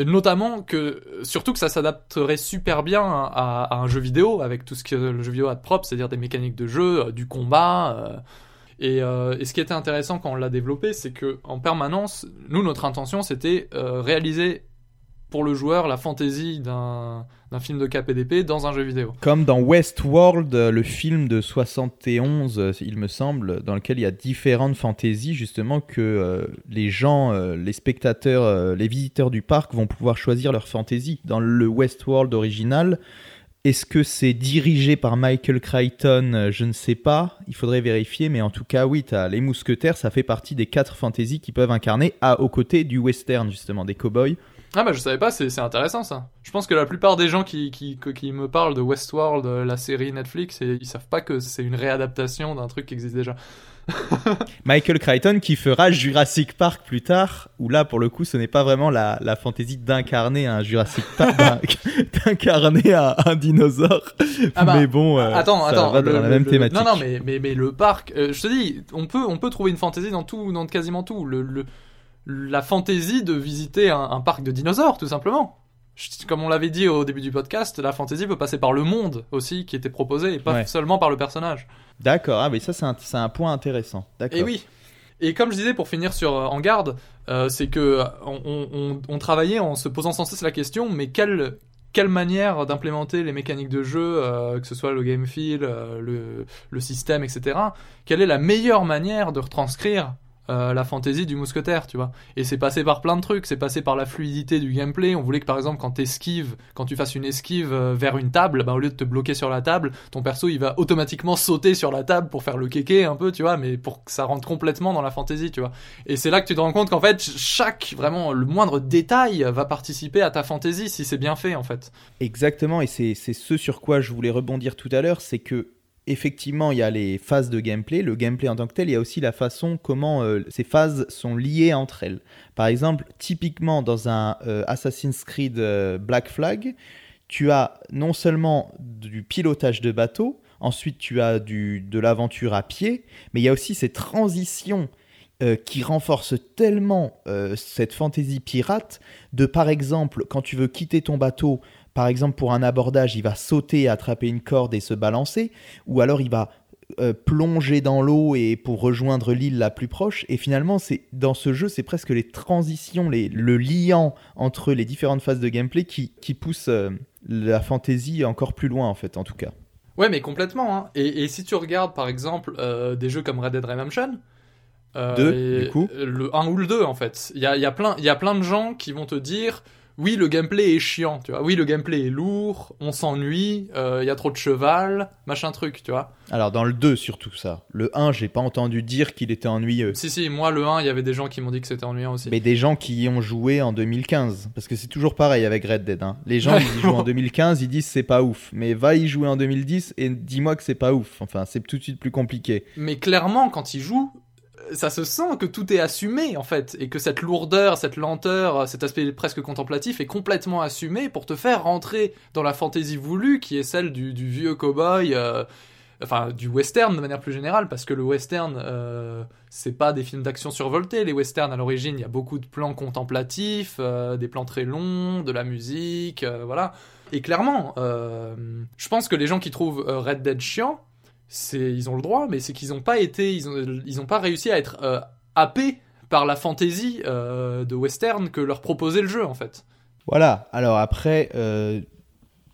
[SPEAKER 2] Notamment que, surtout que ça s'adapterait super bien à, un jeu vidéo avec tout ce que le jeu vidéo a de propre, c'est-à-dire des mécaniques de jeu, euh, du combat. euh. Et, euh, et ce qui était intéressant quand on l'a développé, c'est que en permanence, nous notre intention c'était réaliser pour le joueur la fantaisie d'un film de KPDP dans un jeu vidéo.
[SPEAKER 1] Comme dans Westworld, euh, le film de 71, euh, il me semble, dans lequel il y a différentes fantaisies, justement, que euh, les gens, les spectateurs, les visiteurs du parc vont pouvoir choisir leur fantaisie. Dans le Westworld original, est-ce que c'est dirigé par Michael Crichton? Je ne sais pas, il faudrait vérifier, mais en tout cas, oui, as les mousquetaires, ça fait partie des quatre fantaisies qui peuvent incarner à, aux côtés du western, justement, des cowboys.
[SPEAKER 2] Ah bah je savais pas, c'est intéressant ça. Je pense que la plupart des gens qui, qui, me parlent de Westworld, euh, la série Netflix, et ils savent pas que c'est une réadaptation d'un truc qui existe déjà.
[SPEAKER 1] Michael Crichton qui fera Jurassic Park plus tard, où là pour le coup ce n'est pas vraiment la, la fantaisie d'incarner un Jurassic Park, d'in- d'incarner un, un dinosaure,
[SPEAKER 2] Ah bah,
[SPEAKER 1] mais bon, euh,
[SPEAKER 2] attends,
[SPEAKER 1] ça
[SPEAKER 2] attends.
[SPEAKER 1] va dans
[SPEAKER 2] le-
[SPEAKER 1] la même
[SPEAKER 2] le-
[SPEAKER 1] thématique.
[SPEAKER 2] Non, non, mais, mais, mais le parc, euh, je te dis, on peut, on peut trouver une fantaisie dans tout, dans quasiment tout. Le- la fantaisie de visiter un, un parc de dinosaures, tout simplement. Comme on l'avait dit au début du podcast, la fantaisie peut passer par le monde aussi qui était proposé et pas
[SPEAKER 1] Ouais.
[SPEAKER 2] seulement par le personnage.
[SPEAKER 1] D'accord, ah mais ça c'est un, point intéressant.
[SPEAKER 2] Et oui. Et comme je disais, pour finir sur euh, En Garde, euh, c'est que euh, on, on- on- on travaillait en se posant sans cesse la question, mais quel, quelle manière d'implémenter les mécaniques de jeu, euh, que ce soit le game feel, le, le système, etc. Quelle est la meilleure manière de retranscrire euh, la fantaisie du mousquetaire, tu vois. Et c'est passé par plein de trucs, c'est passé par la fluidité du gameplay. On voulait que par exemple quand t'esquives, quand tu fasses une esquive euh, vers une table, bah, au lieu de te bloquer sur la table, ton perso il va automatiquement sauter sur la table pour faire le kéké un peu, tu vois, mais pour que ça rentre complètement dans la fantaisie, tu vois. Et c'est là que tu te rends compte qu'en fait chaque vraiment le moindre détail va participer à ta fantaisie si c'est bien fait en fait.
[SPEAKER 1] Exactement, et c'est ce sur quoi je voulais rebondir tout à l'heure, c'est que effectivement, il y a les phases de gameplay, le gameplay en tant que tel, il y a aussi la façon comment euh, ces phases sont liées entre elles. Par exemple, typiquement dans un euh, Assassin's Creed euh, Black Flag, tu as non seulement du pilotage de bateau, ensuite tu as du, de l'aventure à pied, mais il y a aussi ces transitions qui renforcent tellement cette fantaisie pirate de par exemple quand tu veux quitter ton bateau par exemple, pour un abordage, il va sauter, attraper une corde et se balancer, ou alors il va euh, plonger dans l'eau et pour rejoindre l'île la plus proche. Et finalement, c'est dans ce jeu, c'est presque les transitions, les, le liant entre les différentes phases de gameplay qui, qui poussent euh, la fantaisie encore plus loin, en fait, en tout cas.
[SPEAKER 2] Ouais, mais complètement. Hein. Et, si tu regardes, par exemple, euh, des jeux comme Red Dead Redemption,
[SPEAKER 1] deux, du coup
[SPEAKER 2] Le 1 ou le 2, en fait. Il y a, y, a plein, y a plein de gens qui vont te dire oui, le gameplay est chiant, tu vois. Oui, le gameplay est lourd, on s'ennuie, il euh, y a trop de cheval, machin truc, tu vois.
[SPEAKER 1] Alors, dans le 2, surtout ça. Le 1, j'ai pas entendu dire qu'il était ennuyeux.
[SPEAKER 2] Si, si, moi, le 1, il y avait des gens qui m'ont dit que c'était ennuyant aussi.
[SPEAKER 1] Mais des gens qui y ont joué en 2015. Parce que c'est toujours pareil avec Red Dead. Hein. Les gens, qui jouent en 2015, ils disent c'est pas ouf. Mais va y jouer en 2010 et dis-moi que c'est pas ouf. Enfin, c'est tout de suite plus compliqué.
[SPEAKER 2] Mais clairement, quand ils jouent, ça se sent que tout est assumé en fait et que cette lourdeur, cette lenteur, cet aspect presque contemplatif est complètement assumé pour te faire rentrer dans la fantaisie voulue qui est celle du, vieux cowboy, euh, enfin du western de manière plus générale parce que le western euh, c'est pas des films d'action survoltés. Les westerns à l'origine il y a beaucoup de plans contemplatifs, euh, des plans très longs, de la musique, voilà. Et clairement, je pense que les gens qui trouvent Red Dead chiant c'est ils ont le droit, mais c'est qu'ils n'ont pas été, ils ont, ils pas réussi à être euh, happés par la fantaisie euh, de western que leur proposait le jeu en fait.
[SPEAKER 1] Voilà. Alors après, euh,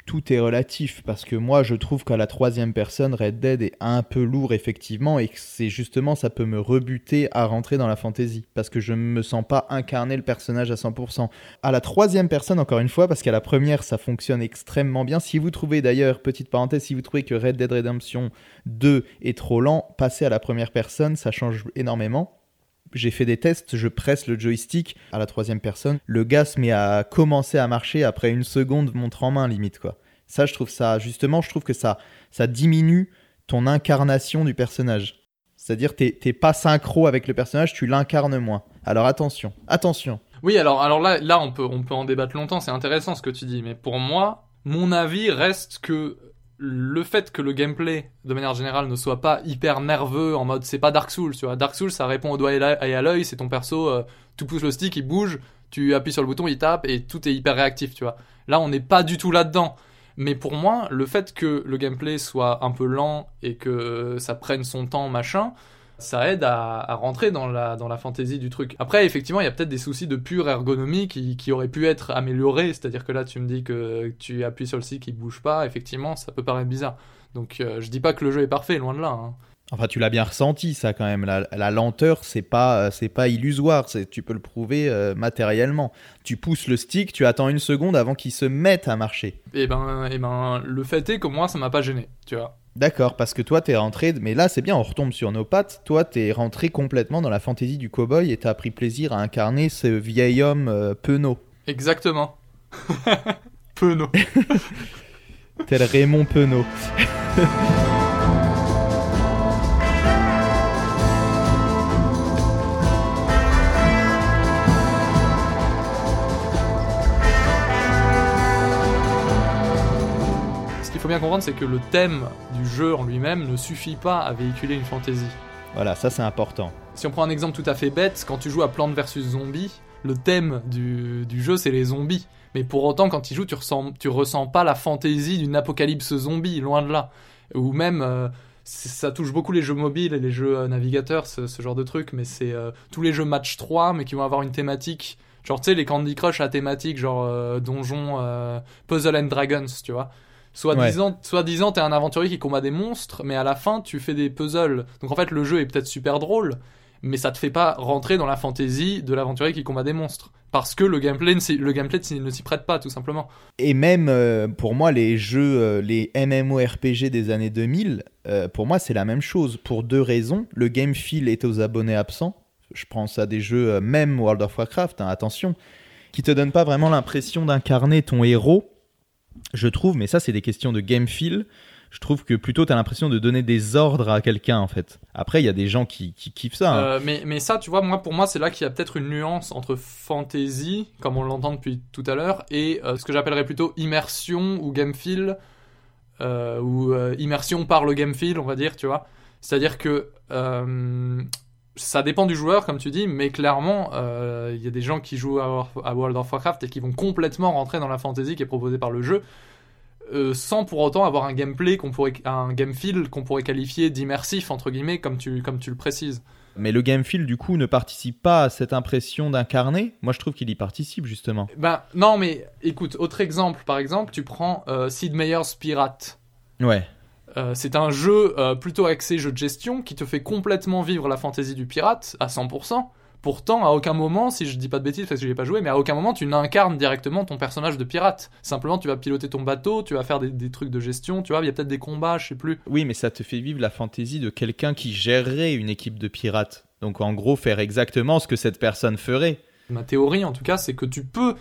[SPEAKER 1] tout est relatif parce que moi je trouve qu'à la troisième personne Red Dead est un peu lourd effectivement et que c'est justement ça peut me rebuter à rentrer dans la fantasy parce que je ne me sens pas incarner le personnage à 100%. À la troisième personne encore une fois parce qu'à la première ça fonctionne extrêmement bien. Si vous trouvez d'ailleurs petite parenthèse si vous trouvez que Red Dead Redemption 2 est trop lent, passez à la première personne ça change énormément j'ai fait des tests, je presse le joystick à la troisième personne, le gars se met à commencer à marcher après une seconde montre en main limite quoi. Ça je trouve ça justement, je trouve que ça ça diminue ton incarnation du personnage. C'est-à-dire t'es t'es pas synchro avec le personnage, tu l'incarnes moins. Alors attention, attention.
[SPEAKER 2] Oui, alors alors là là on peut on peut en débattre longtemps, c'est intéressant ce que tu dis, mais pour moi, mon avis reste que le fait que le gameplay, de manière générale, ne soit pas hyper nerveux, en mode c'est pas Dark Souls, tu vois. Dark Souls, ça répond au doigt et à l'œil, c'est ton perso, euh, tu pousses le stick, il bouge, tu appuies sur le bouton, il tape, et tout est hyper réactif, tu vois. Là, on n'est pas du tout là-dedans. Mais pour moi, le fait que le gameplay soit un peu lent et que ça prenne son temps, machin, ça aide à, rentrer dans la, dans la fantaisie du truc. Après, effectivement, il y a peut-être des soucis de pure ergonomie qui, qui auraient pu être améliorés, c'est-à-dire que là, tu me dis que tu appuies sur le stick, il bouge pas, effectivement, ça peut paraître bizarre. Donc, euh, je dis pas que le jeu est parfait, loin de là. Hein.
[SPEAKER 1] Enfin, tu l'as bien ressenti, ça quand même. La, lenteur, c'est pas, c'est pas illusoire. Tu peux le prouver euh, matériellement. Tu pousses le stick, tu attends une seconde avant qu'il se mette à marcher.
[SPEAKER 2] Et eh ben, et eh ben, le fait est que moi, ça m'a pas gêné, tu vois.
[SPEAKER 1] D'accord, parce que toi, t'es rentré, mais là, c'est bien, on retombe sur nos pattes. Toi, t'es rentré complètement dans la fantaisie du cowboy et t'as pris plaisir à incarner ce vieil homme euh, penaud.
[SPEAKER 2] Exactement. penaud.
[SPEAKER 1] Tel Raymond Penaud.
[SPEAKER 2] faut bien comprendre, c'est que le thème du jeu en lui-même ne suffit pas à véhiculer une fantaisie.
[SPEAKER 1] Voilà, ça c'est important.
[SPEAKER 2] Si on prend un exemple tout à fait bête, quand tu joues à Plante vs Zombie, le thème du, jeu c'est les zombies. Mais pour autant, quand tu joues, tu ressens, tu ressens pas la fantaisie d'une apocalypse zombie, loin de là. Ou même, euh, ça touche beaucoup les jeux mobiles et les jeux euh, navigateurs, ce, genre de truc, mais c'est euh, tous les jeux match 3, mais qui vont avoir une thématique Genre, tu sais, les Candy Crush à thématique, genre euh, donjon, euh, Puzzle and Dragons, tu vois. Soit
[SPEAKER 1] Ouais.
[SPEAKER 2] disant, soit disant, t'es un aventurier qui combat des monstres, mais à la fin, tu fais des puzzles. Donc en fait, le jeu est peut-être super drôle, mais ça te fait pas rentrer dans la fantaisie de l'aventurier qui combat des monstres. Parce que le gameplay, ne s'y- le gameplay ne s'y prête pas, tout simplement.
[SPEAKER 1] Et même euh, pour moi, les jeux, euh, les MMORPG des années 2000, euh, pour moi, c'est la même chose. Pour deux raisons. Le game feel est aux abonnés absents. Je pense à des jeux, euh, même World of Warcraft, hein, attention, qui te donnent pas vraiment l'impression d'incarner ton héros, je trouve, mais ça, c'est des questions de game feel. Je trouve que plutôt, tu as l'impression de donner des ordres à quelqu'un, en fait. Après, il y a des gens qui, qui kiffent ça. hein.
[SPEAKER 2] Euh, mais, ça, tu vois, moi, pour moi, c'est là qu'il y a peut-être une nuance entre fantasy, comme on l'entend depuis tout à l'heure, et euh, ce que j'appellerais plutôt immersion ou game feel, euh, ou immersion par le game feel, on va dire, tu vois. C'est-à-dire que ça dépend du joueur, comme tu dis, mais clairement, euh, il y a des gens qui jouent à, World of Warcraft et qui vont complètement rentrer dans la fantasy qui est proposée par le jeu. euh, sans pour autant avoir un gameplay qu'on pourrait un game feel qu'on pourrait qualifier d'immersif entre guillemets comme tu comme tu le précises
[SPEAKER 1] Mais le game feel, du coup, ne participe pas à cette impression d'incarner. Moi, je trouve qu'il y participe, justement.
[SPEAKER 2] Ben non, mais écoute, autre exemple, par exemple, tu prends euh, Sid Meier's Pirate.
[SPEAKER 1] Ouais.
[SPEAKER 2] Euh, c'est un jeu euh, plutôt axé jeu de gestion qui te fait complètement vivre la fantaisie du pirate à 100%. Pourtant, à aucun moment, si je dis pas de bêtises parce que j'ai pas joué, mais à aucun moment tu n'incarnes directement ton personnage de pirate. Simplement, tu vas piloter ton bateau, tu vas faire des, des trucs de gestion, tu vois, il y a peut-être des combats, je sais plus.
[SPEAKER 1] Oui, mais ça te fait vivre la fantaisie de quelqu'un qui gérerait une équipe de pirates. Donc en gros, faire exactement ce que cette personne ferait.
[SPEAKER 2] Ma théorie, en tout cas, c'est que tu peux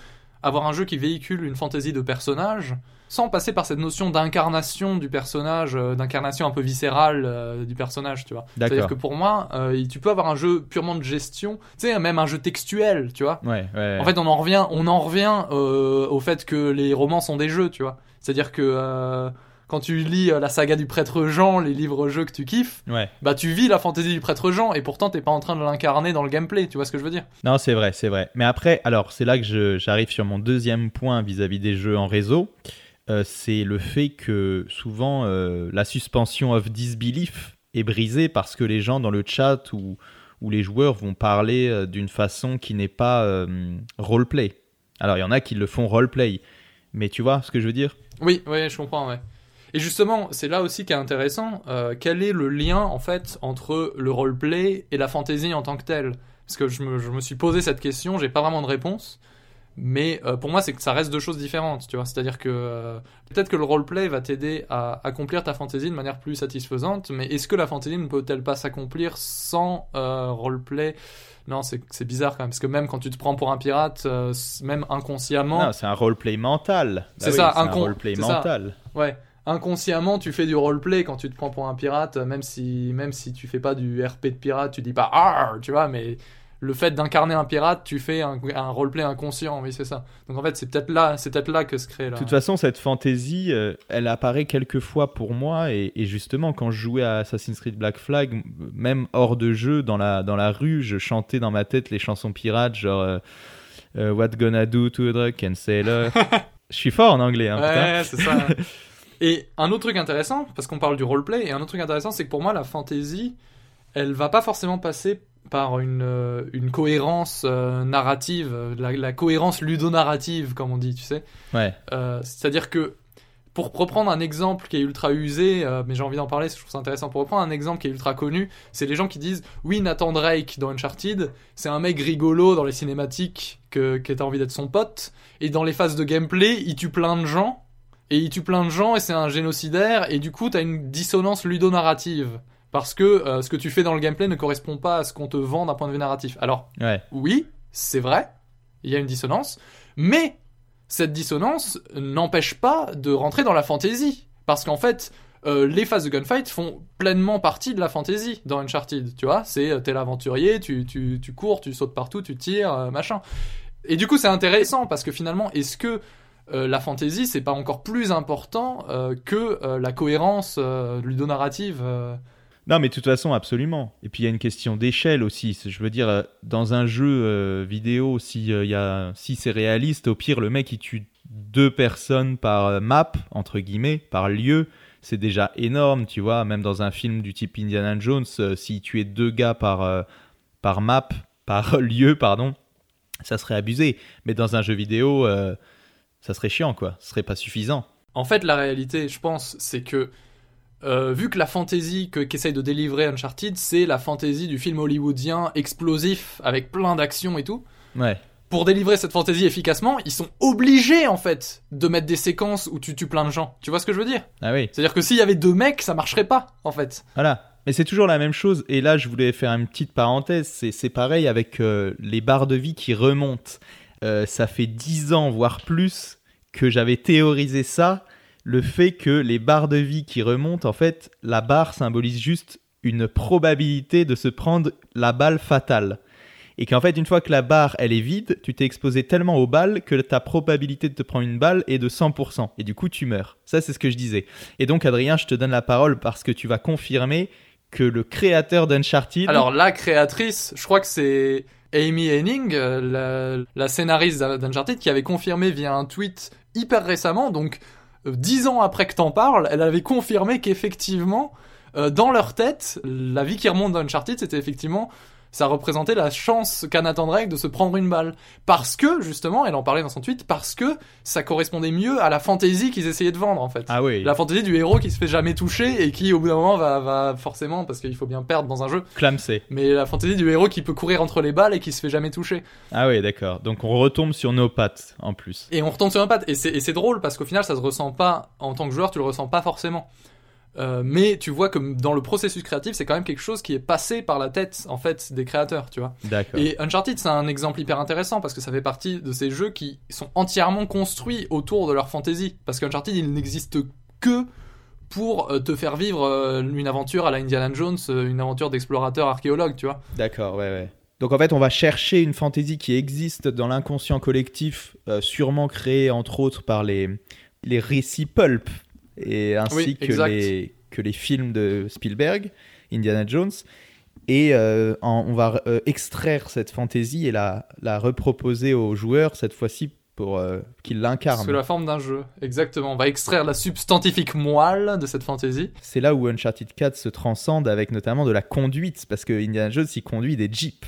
[SPEAKER 2] avoir un jeu qui véhicule une fantaisie de personnage sans passer par cette notion d'incarnation du personnage, euh, d'incarnation un peu viscérale euh, du personnage, tu vois. C'est-à-dire que pour moi, euh, tu peux avoir un jeu purement de gestion, tu sais, même un jeu textuel, tu vois.
[SPEAKER 1] Ouais, ouais.
[SPEAKER 2] En fait, on en revient, on en revient au fait que les romans sont des jeux, tu vois. C'est-à-dire que quand tu lis la saga du prêtre Jean, les livres-jeux que tu kiffes,
[SPEAKER 1] ouais.
[SPEAKER 2] bah tu vis la fantaisie du prêtre Jean et pourtant t'es pas en train de l'incarner dans le gameplay, tu vois ce que je veux dire
[SPEAKER 1] Non, c'est vrai, c'est vrai. Mais après, alors, c'est là que j'arrive sur mon deuxième point vis-à-vis des jeux en réseau. Euh, c'est le fait que souvent, euh, la suspension of disbelief est brisée parce que les gens dans le chat ou, les joueurs vont parler euh, d'une façon qui n'est pas roleplay. Alors, il y en a qui le font roleplay. Mais tu vois ce que je veux dire?
[SPEAKER 2] Oui, oui, je comprends. Et justement, c'est là aussi qui est intéressant. quel est le lien, en fait, entre le roleplay et la fantasy en tant que telle? Parce que je me, je me suis posé cette question, j'ai pas vraiment de réponse. Mais euh, pour moi, c'est que ça reste deux choses différentes, tu vois. C'est-à-dire que euh, peut-être que le roleplay va t'aider à accomplir ta fantasy de manière plus satisfaisante, mais est-ce que la fantasy ne peut-elle pas s'accomplir sans euh, roleplay? Non, c'est bizarre quand même, parce que même quand tu te prends pour un pirate, euh, même inconsciemment,
[SPEAKER 1] Non, c'est un roleplay mental. Bah
[SPEAKER 2] C'est
[SPEAKER 1] oui,
[SPEAKER 2] ça,
[SPEAKER 1] un roleplay
[SPEAKER 2] ça.
[SPEAKER 1] mental.
[SPEAKER 2] Ouais, inconsciemment, tu fais du roleplay quand tu te prends pour un pirate, même si, même si tu fais pas du RP de pirate, tu dis pas ah, tu vois, mais le fait d'incarner un pirate, tu fais un, un roleplay inconscient, oui, c'est ça. Donc en fait, c'est peut-être là, c'est peut-être là que se crée là.
[SPEAKER 1] De toute façon, cette fantaisie, euh, elle apparaît quelques fois pour moi. Et, et justement, quand je jouais à Assassin's Creed Black Flag, même hors de jeu, dans la, dans la rue, je chantais dans ma tête les chansons pirates, genre euh, euh, What Gonna Do to a Drunken Sailor. je suis fort en anglais, hein.
[SPEAKER 2] Ouais, c'est ça. et un autre truc intéressant, parce qu'on parle du roleplay, et un autre truc intéressant, c'est que pour moi, la fantasy, elle va pas forcément passer par une, euh, une cohérence euh, narrative, euh, la, la cohérence ludonarrative, comme on dit, tu sais.
[SPEAKER 1] Ouais.
[SPEAKER 2] Euh, C'est-à-dire que, pour reprendre un exemple qui est ultra usé, euh, mais j'ai envie d'en parler, je trouve ça intéressant, pour reprendre un exemple qui est ultra connu, c'est les gens qui disent Oui, Nathan Drake dans Uncharted, c'est un mec rigolo dans les cinématiques que, que t'as envie d'être son pote, et dans les phases de gameplay, il tue plein de gens, et il tue plein de gens, et c'est un génocidaire, et du coup, t'as une dissonance ludonarrative. Parce que euh, ce que tu fais dans le gameplay ne correspond pas à ce qu'on te vend d'un point de vue narratif. Alors,
[SPEAKER 1] Ouais.
[SPEAKER 2] oui, c'est vrai, il y a une dissonance, mais cette dissonance n'empêche pas de rentrer dans la fantaisie. Parce qu'en fait, euh, les phases de gunfight font pleinement partie de la fantaisie dans Uncharted, tu vois. C'est, euh, t'es l'aventurier, tu, tu, tu cours, tu sautes partout, tu tires, euh, machin. Et du coup, c'est intéressant parce que finalement, est-ce que la fantaisie, c'est pas encore plus important que la cohérence ludonarrative
[SPEAKER 1] Non, mais de toute façon, absolument. Et puis il y a une question d'échelle aussi. Je veux dire, euh, dans un jeu euh, vidéo, si, euh, si c'est réaliste, au pire, le mec il tue deux personnes par euh, map, entre guillemets, par lieu. C'est déjà énorme, tu vois. Même dans un film du type Indiana Jones, euh, s'il tuait deux gars par, par map, par lieu, pardon, ça serait abusé. Mais dans un jeu vidéo, ça serait chiant, quoi. Ce serait pas suffisant.
[SPEAKER 2] En fait, la réalité, je pense, c'est que euh, vu que la fantaisie que qu'essaye de délivrer Uncharted, c'est la fantaisie du film hollywoodien explosif avec plein d'actions et tout.
[SPEAKER 1] Ouais.
[SPEAKER 2] Pour délivrer cette fantaisie efficacement, ils sont obligés en fait de mettre des séquences où tu tues plein de gens. Tu vois ce que je veux dire?
[SPEAKER 1] Ah oui.
[SPEAKER 2] C'est-à-dire que s'il y avait deux mecs, ça marcherait pas en fait.
[SPEAKER 1] Voilà. Mais c'est toujours la même chose. Et là, je voulais faire une petite parenthèse. C'est, pareil avec euh, les barres de vie qui remontent. Euh, ça fait 10 ans, voire plus, que j'avais théorisé ça. Le fait que les barres de vie qui remontent, en fait, la barre symbolise juste une probabilité de se prendre la balle fatale. Et qu'en fait, une fois que la barre, elle est vide, tu t'es exposé tellement aux balles que ta probabilité de te prendre une balle est de 100%. Et du coup, tu meurs. Ça, c'est ce que je disais. Et donc, Adrien, je te donne la parole parce que tu vas confirmer que le créateur d'Uncharted.
[SPEAKER 2] Alors la créatrice, je crois que c'est Amy Henning, euh, la, la scénariste d'Uncharted, qui avait confirmé via un tweet hyper récemment, donc dix ans après que t'en parles, elle avait confirmé qu'effectivement, euh, dans leur tête, la vie qui remonte d'Uncharted, c'était effectivement ça représentait la chance qu'a Nathan Drake de se prendre une balle. Parce que, justement, elle en parlait dans son tweet, parce que ça correspondait mieux à la fantaisie qu'ils essayaient de vendre, en fait.
[SPEAKER 1] Ah oui.
[SPEAKER 2] La fantaisie du héros qui se fait jamais toucher et qui, au bout d'un moment, va, va forcément, parce qu'il faut bien perdre dans un jeu,
[SPEAKER 1] Clamsé.
[SPEAKER 2] mais la fantaisie du héros qui peut courir entre les balles et qui se fait jamais toucher.
[SPEAKER 1] Ah oui, d'accord. Donc on retombe sur nos pattes en plus.
[SPEAKER 2] Et on retombe sur un patte. Et c'est et c'est drôle parce qu'au final, ça se ressent pas, en tant que joueur, tu le ressens pas forcément. Euh, mais tu vois que dans le processus créatif, c'est quand même quelque chose qui est passé par la tête, en fait, des créateurs, tu vois. Et Uncharted, c'est un exemple hyper intéressant parce que ça fait partie de ces jeux qui sont entièrement construits autour de leur fantasy. Parce qu'Uncharted, il n'existe que pour euh, te faire vivre euh, une aventure à la Indiana Jones, une aventure d'explorateur archéologue, tu vois.
[SPEAKER 1] D'accord, ouais, ouais. Donc en fait, on va chercher une fantaisie qui existe dans l'inconscient collectif, euh, sûrement créée entre autres par les, les récits pulp, et ainsi
[SPEAKER 2] Oui,
[SPEAKER 1] que, les, que les films de Spielberg, Indiana Jones. Et euh, en- on va euh, extraire cette fantaisie et la, la reproposer aux joueurs, cette fois-ci pour euh, qu'ils l'incarnent.
[SPEAKER 2] Sous la forme d'un jeu. Exactement. On va extraire la substantifique moelle de cette fantaisie.
[SPEAKER 1] C'est là où Uncharted 4 se transcende avec notamment de la conduite, parce que Indiana Jones, il conduit des jeeps.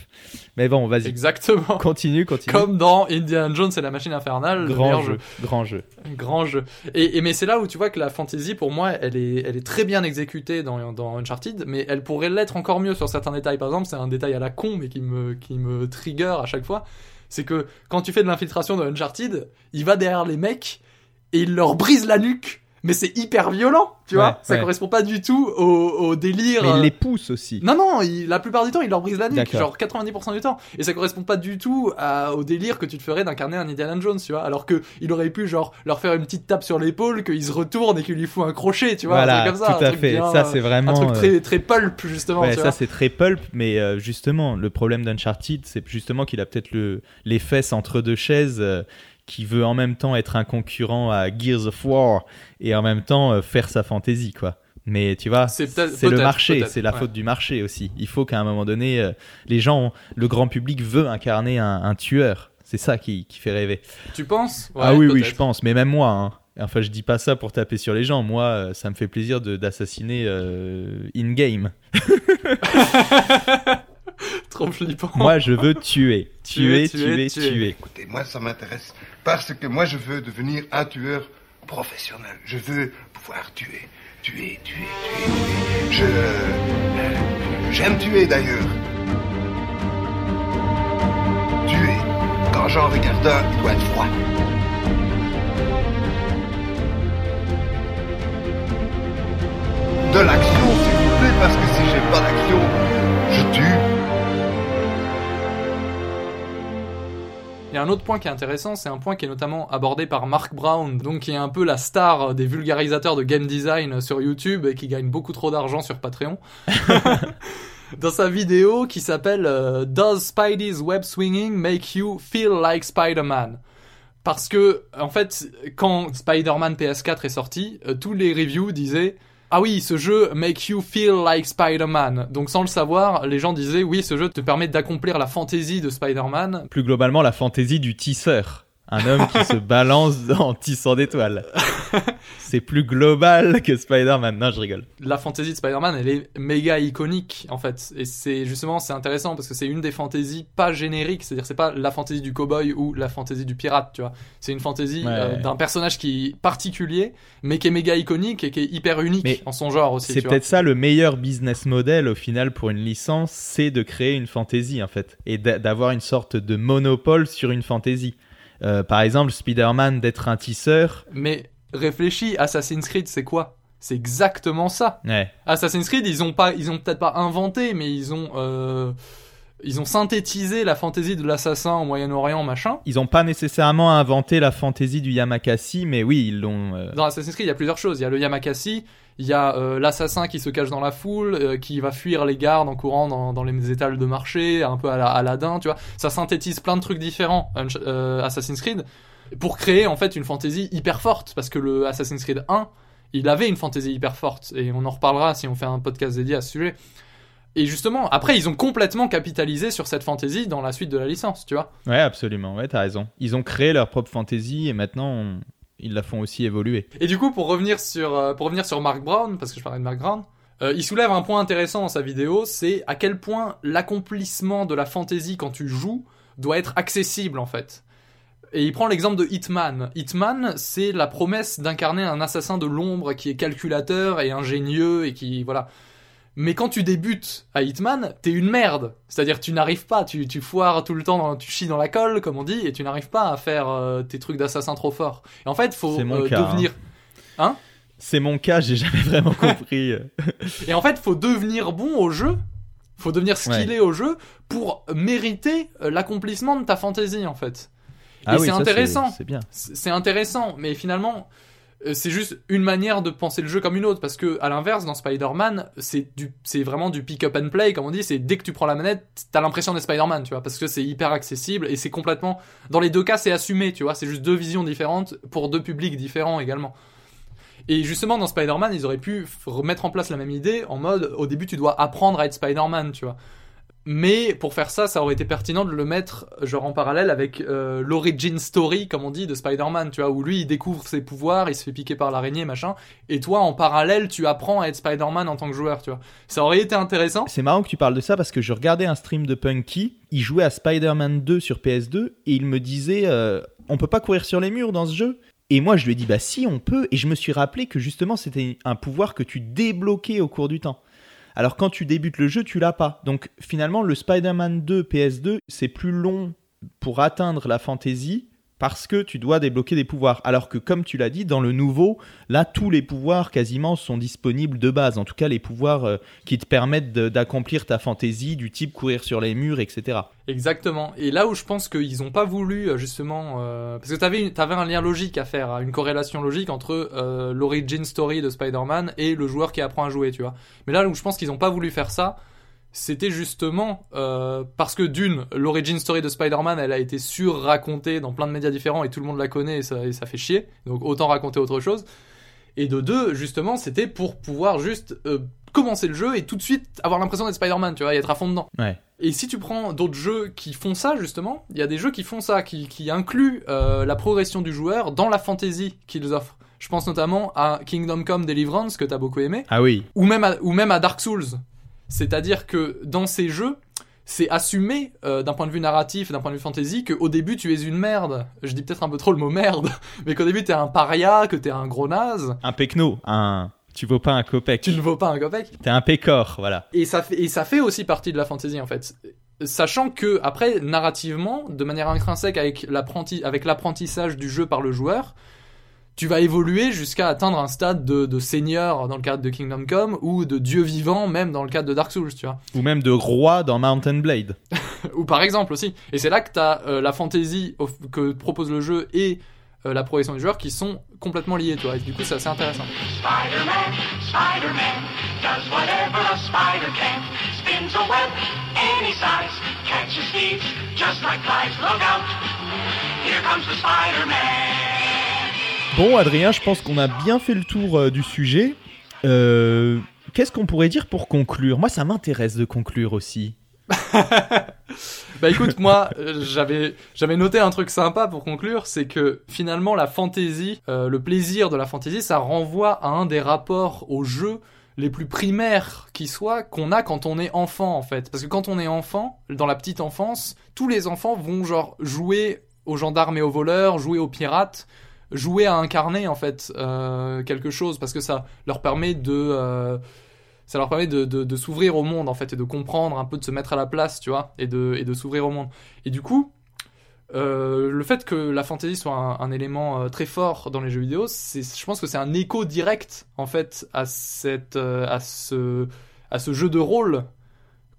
[SPEAKER 1] Mais bon, vas-y,
[SPEAKER 2] Exactement.
[SPEAKER 1] continue, continue.
[SPEAKER 2] Comme dans Indiana Jones et la machine infernale, le
[SPEAKER 1] grand jeu, grand jeu.
[SPEAKER 2] Grand jeu. Et, et- mais c'est là où tu vois que la fantasy, pour moi, elle est, elle est très bien exécutée dans, dans Uncharted, mais elle pourrait l'être encore mieux sur certains détails. Par exemple, c'est un détail à la con, mais qui me, qui me trigger à chaque fois. C'est que quand tu fais de l'infiltration de Uncharted, il va derrière les mecs et il leur brise la nuque. Mais c'est hyper violent, tu
[SPEAKER 1] Ouais,
[SPEAKER 2] vois. Ça
[SPEAKER 1] ouais.
[SPEAKER 2] correspond pas du tout au, au délire.
[SPEAKER 1] Mais il
[SPEAKER 2] euh,
[SPEAKER 1] les pousse aussi.
[SPEAKER 2] non, non, il- la plupart du temps, il leur brise la nuque, genre 90% du temps. Et ça correspond pas du tout à- au délire que tu te ferais d'incarner un Indiana Jones, tu vois. Alors que il aurait pu, genre, leur faire une petite tape sur l'épaule, qu'il se retourne et qu'il lui fout un crochet, tu vois. un
[SPEAKER 1] voilà,
[SPEAKER 2] truc comme ça,
[SPEAKER 1] tout
[SPEAKER 2] un
[SPEAKER 1] à
[SPEAKER 2] truc
[SPEAKER 1] fait.
[SPEAKER 2] bien,
[SPEAKER 1] ça, c'est vraiment.
[SPEAKER 2] Un truc
[SPEAKER 1] euh,
[SPEAKER 2] très, très pulp, justement,
[SPEAKER 1] ouais,
[SPEAKER 2] tu
[SPEAKER 1] ça,
[SPEAKER 2] vois.
[SPEAKER 1] c'est très pulp, mais euh, justement, le problème d'Uncharted, c'est justement qu'il a peut-être le, les fesses entre deux chaises, euh, qui veut en même temps être un concurrent à Gears of War et en même temps euh, faire sa fantaisie, quoi. Mais tu vois,
[SPEAKER 2] C'est
[SPEAKER 1] le marché, c'est la
[SPEAKER 2] ouais.
[SPEAKER 1] faute du marché aussi. Il faut qu'à un moment donné, euh, les gens, le grand public veut incarner un, un tueur. C'est ça qui, qui fait rêver.
[SPEAKER 2] Tu penses?
[SPEAKER 1] Ah oui, oui, je pense. Mais même moi, hein. enfin, je dis pas ça pour taper sur les gens. Moi, euh, ça me fait plaisir de- d'assassiner euh, in-game.
[SPEAKER 2] Trop flippant.
[SPEAKER 1] Moi, je veux tuer.
[SPEAKER 2] Tuer,
[SPEAKER 1] Tuer,
[SPEAKER 2] tuer.
[SPEAKER 3] Écoutez, moi, ça m'intéresse parce que moi, je veux devenir un tueur professionnel. Je veux pouvoir tuer, tuer, tuer, tuer, tuer. Je. euh, J'aime tuer d'ailleurs. Tuer. Quand j'en regarde un, il doit être froid. De l'action, s'il vous plaît, parce que si j'ai pas d'action,
[SPEAKER 2] a un autre point qui est intéressant, c'est un point qui est notamment abordé par Mark Brown, donc qui est un peu la star des vulgarisateurs de game design sur YouTube et qui gagne beaucoup trop d'argent sur Patreon. Dans sa vidéo qui s'appelle euh, Does Spidey's web swinging make you feel like Spider-Man? Parce que, en fait, quand Spider-Man PS4 est sorti, euh, tous les reviews disaient ah oui, ce jeu make you feel like Spider-Man. Donc sans le savoir, les gens disaient oui, ce jeu te permet d'accomplir la fantaisie de Spider-Man
[SPEAKER 1] Plus globalement, la fantaisie du tisseur. Un homme qui se balance en tissant des toiles. C'est plus global que Spider-Man. Non, je rigole.
[SPEAKER 2] La fantasy de Spider-Man, elle est méga iconique en fait. Et c'est justement, c'est intéressant parce que c'est une des fantaisies pas génériques. C'est-à-dire, c'est pas la fantasy du cowboy ou la fantasy du pirate, tu vois. C'est une fantasy
[SPEAKER 1] Ouais.
[SPEAKER 2] euh, d'un personnage qui est particulier, mais qui est méga iconique et qui est hyper unique
[SPEAKER 1] Mais
[SPEAKER 2] en son genre aussi.
[SPEAKER 1] C'est peut-être ça le meilleur business model au final pour une licence, c'est de créer une fantasy en fait et d'a- d'avoir une sorte de monopole sur une fantasy. Euh, par exemple, Spider-Man d'être un tisseur.
[SPEAKER 2] Mais réfléchis, Assassin's Creed, c'est quoi? C'est exactement ça.
[SPEAKER 1] Ouais.
[SPEAKER 2] Assassin's Creed, ils ont pas, ils ont peut-être pas inventé, mais ils ont, euh, ils ont synthétisé la fantaisie de l'assassin au Moyen-Orient, machin.
[SPEAKER 1] Ils n'ont pas nécessairement inventé la fantasy du Yamakasi, mais oui, ils l'ont. euh,
[SPEAKER 2] Dans Assassin's Creed, il y a plusieurs choses. Il y a le Yamakasi, il y a euh, l'assassin qui se cache dans la foule, euh, qui va fuir les gardes en courant dans, dans les étals de marché, un peu à la Aladdin, tu vois. Ça synthétise plein de trucs différents, euh, Assassin's Creed, pour créer en fait une fantaisie hyper forte, parce que le Assassin's Creed 1, il avait une fantaisie hyper forte, et on en reparlera si on fait un podcast dédié à ce sujet. Et justement, après, ils ont complètement capitalisé sur cette fantaisie dans la suite de la licence, tu vois.
[SPEAKER 1] Ouais, absolument. Ouais, t'as raison. Ils ont créé leur propre fantasy et maintenant ils la font aussi évoluer.
[SPEAKER 2] Et du coup, pour revenir sur, euh, pour revenir sur Mark Brown, parce que je parlais de Mark Brown, euh, il soulève un point intéressant dans sa vidéo, c'est à quel point l'accomplissement de la fantasy quand tu joues doit être accessible en fait. Et il prend l'exemple de Hitman. Hitman, c'est la promesse d'incarner un assassin de l'ombre qui est calculateur et ingénieux et qui voilà. Mais quand tu débutes à Hitman, t'es une merde. C'est-à-dire tu n'arrives pas, tu, tu foires tout le temps, dans- tu chies dans la colle, comme on dit, et tu n'arrives pas à faire euh, tes trucs d'assassin trop fort. Et en fait, faut
[SPEAKER 1] mon
[SPEAKER 2] euh,
[SPEAKER 1] cas,
[SPEAKER 2] devenir.
[SPEAKER 1] C'est mon cas, j'ai jamais vraiment compris.
[SPEAKER 2] Et en fait, faut devenir bon au jeu, faut devenir skillé au jeu pour mériter euh, l'accomplissement de ta fantaisie en fait.
[SPEAKER 1] Ah
[SPEAKER 2] Et
[SPEAKER 1] oui,
[SPEAKER 2] c'est intéressant.
[SPEAKER 1] C'est bien.
[SPEAKER 2] C'est intéressant, mais finalement, c'est juste une manière de penser le jeu comme une autre, parce que à l'inverse, dans Spider-Man, c'est du, vraiment du pick up and play, comme on dit. C'est dès que tu prends la manette, t'as l'impression d'être Spider-Man, tu vois, parce que c'est hyper accessible et c'est complètement. Dans les deux cas, c'est assumé, tu vois. C'est juste deux visions différentes pour deux publics différents également. Et justement, dans Spider-Man, ils auraient pu remettre en place la même idée en mode au début, tu dois apprendre à être Spider-Man, tu vois. Mais pour faire ça, ça aurait été pertinent de le mettre genre en parallèle avec euh, l'origin story, comme on dit, de Spider-Man, tu vois, où lui il découvre ses pouvoirs, il se fait piquer par l'araignée, machin, et toi en parallèle tu apprends à être Spider-Man en tant que joueur, tu vois. Ça aurait été intéressant.
[SPEAKER 1] C'est marrant que tu parles de ça parce que je regardais un stream de Punky, il jouait à Spider-Man 2 sur PS2 et il me disait euh, on peut pas courir sur les murs dans ce jeu et moi je lui ai dit bah si on peut et je me suis rappelé que justement c'était un pouvoir que tu débloquais au cours du temps. Alors quand tu débutes le jeu, tu l'as pas. Donc finalement le Spider-Man 2 PS2, c'est plus long pour atteindre la fantasy parce que tu dois débloquer des pouvoirs. Alors que comme tu l'as dit dans le nouveau, là tous les pouvoirs quasiment sont disponibles de base, en tout cas les pouvoirs euh, qui te permettent d'accomplir ta fantaisie du type courir sur les murs, etc.
[SPEAKER 2] Exactement. Et là où je pense qu'ils ont pas voulu euh, justement, euh, parce que une- t'avais un lien logique à faire, hein, une corrélation logique entre l'origin story de Spider-Man et le joueur qui apprend à jouer, tu vois. Mais là où je pense qu'ils ont pas voulu faire ça, c'était justement euh, parce que d'une, l'origin story de Spider-Man, elle a été sur-racontée dans plein de médias différents et tout le monde la connaît et ça, et ça fait chier. Donc autant raconter autre chose. Et de deux, justement, c'était pour pouvoir juste euh, commencer le jeu et tout de suite avoir l'impression d'être Spider-Man, tu vois, et être à fond dedans.
[SPEAKER 1] Ouais.
[SPEAKER 2] Et si tu prends d'autres jeux qui font ça, justement, il y a des jeux qui font ça, qui, qui incluent euh, la progression du joueur dans la fantasy qu'ils offrent. Je pense notamment à Kingdom Come Deliverance, que t'as beaucoup aimé,
[SPEAKER 1] Ah oui,
[SPEAKER 2] ou même à, ou même à Dark Souls. C'est-à-dire que dans ces jeux, c'est assumé euh, d'un point de vue narratif, d'un point de vue fantasy, qu'au début tu es une merde. Je dis peut-être un peu trop le mot merde, mais qu'au début t'es un paria, que t'es un gros naze,
[SPEAKER 1] un pecno, un... Tu vaux pas un copec.
[SPEAKER 2] tu ne vaux pas un copec.
[SPEAKER 1] T'es un pécor, voilà.
[SPEAKER 2] Et ça, fait, et ça fait aussi partie de la fantasy en fait. Sachant que, après, narrativement, de manière intrinsèque avec l'apprentissage du jeu par le joueur, tu vas évoluer jusqu'à atteindre un stade de, de seigneur dans le cadre de Kingdom Come ou de dieu vivant même dans le cadre de Dark Souls, tu vois.
[SPEAKER 1] Ou même de roi dans Mountain Blade.
[SPEAKER 2] ou par exemple aussi. Et c'est là que tu as la fantasy of- que propose le jeu et euh, la progression du joueur qui sont complètement liés, tu vois. Et du coup, c'est assez intéressant.
[SPEAKER 4] Spider-Man, Spider-Man, does whatever a spider can. Spins a web any size, catches thieves just like flies. Look out, here comes the Spider-Man.
[SPEAKER 1] Bon, Adrien, je pense qu'on a bien fait le tour euh, du sujet. Euh, Qu'est-ce qu'on pourrait dire pour conclure? Moi, ça m'intéresse de conclure aussi.
[SPEAKER 2] Bah écoute, moi, euh, j'avais noté un truc sympa pour conclure, c'est que finalement la fantaisie, le plaisir de la fantaisie, ça renvoie à un des rapports au jeu les plus primaires qui soient qu'on a quand on est enfant en fait. Parce que quand on est enfant, dans la petite enfance, tous les enfants vont genre jouer aux gendarmes et aux voleurs, jouer aux pirates, jouer à incarner en fait euh, quelque chose parce que ça leur permet de euh, ça leur permet de, de, s'ouvrir au monde en fait et de comprendre un peu de se mettre à la place tu vois et de, et de s'ouvrir au monde et du coup euh, le fait que la fantasy soit un, un élément très fort dans les jeux vidéo c'est je pense que c'est un écho direct en fait à cette à ce à ce jeu de rôle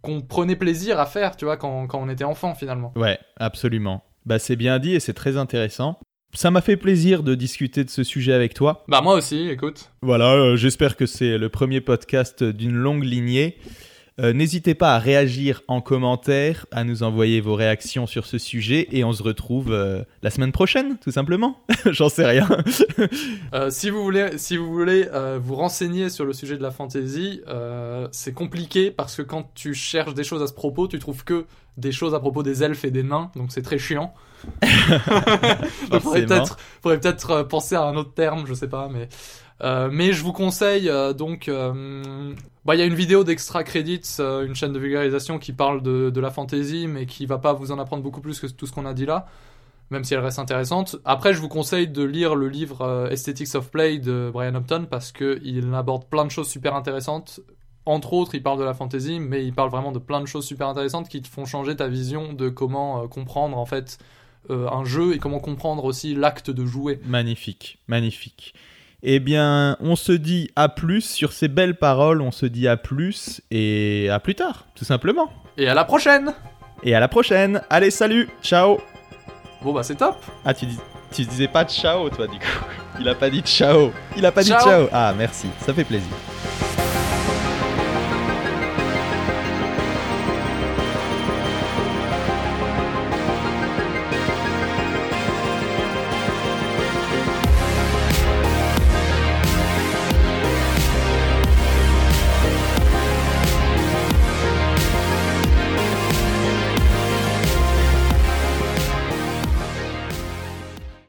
[SPEAKER 2] qu'on prenait plaisir à faire tu vois quand, quand on était enfant finalement
[SPEAKER 1] Ouais, absolument. Bah, c'est bien dit et c'est très intéressant. Ça m'a fait plaisir de discuter de ce sujet avec toi.
[SPEAKER 2] bah moi aussi écoute
[SPEAKER 1] Voilà, euh, j'espère que c'est le premier podcast d'une longue lignée. Euh, N'hésitez pas à réagir en commentaire, à nous envoyer vos réactions sur ce sujet et on se retrouve euh, la semaine prochaine, tout simplement. J'en sais rien.
[SPEAKER 2] Euh, si vous voulez, si vous voulez vous renseigner sur le sujet de la fantasy, c'est compliqué parce que quand tu cherches des choses à ce propos, tu trouves que des choses à propos des elfes et des nains, donc c'est très chiant. donc faudrait peut-être, penser à un autre terme, je sais pas, mais. Euh, mais je vous conseille euh, donc, euh, bah il y a une vidéo d'Extra Credits, une chaîne de vulgarisation qui parle de, la fantasy, mais qui va pas vous en apprendre beaucoup plus que tout ce qu'on a dit là même si elle reste intéressante. Après, je vous conseille de lire le livre Aesthetics of Play de Brian Upton parce que il aborde plein de choses super intéressantes. Entre autres, il parle de la fantasy, mais il parle vraiment de plein de choses super intéressantes qui te font changer ta vision de comment comprendre en fait un jeu et comment comprendre aussi l'acte de jouer.
[SPEAKER 1] magnifique, magnifique. Eh bien, on se dit à plus sur ces belles paroles, on se dit à plus et à plus tard, tout simplement.
[SPEAKER 2] Et à la prochaine
[SPEAKER 1] Et à la prochaine. Allez, salut, ciao.
[SPEAKER 2] Bon bah c'est top
[SPEAKER 1] Ah, tu, dis, tu disais pas ciao, toi, du coup. Il a pas dit ciao. Il a pas dit ciao. Ah, merci, ça fait plaisir.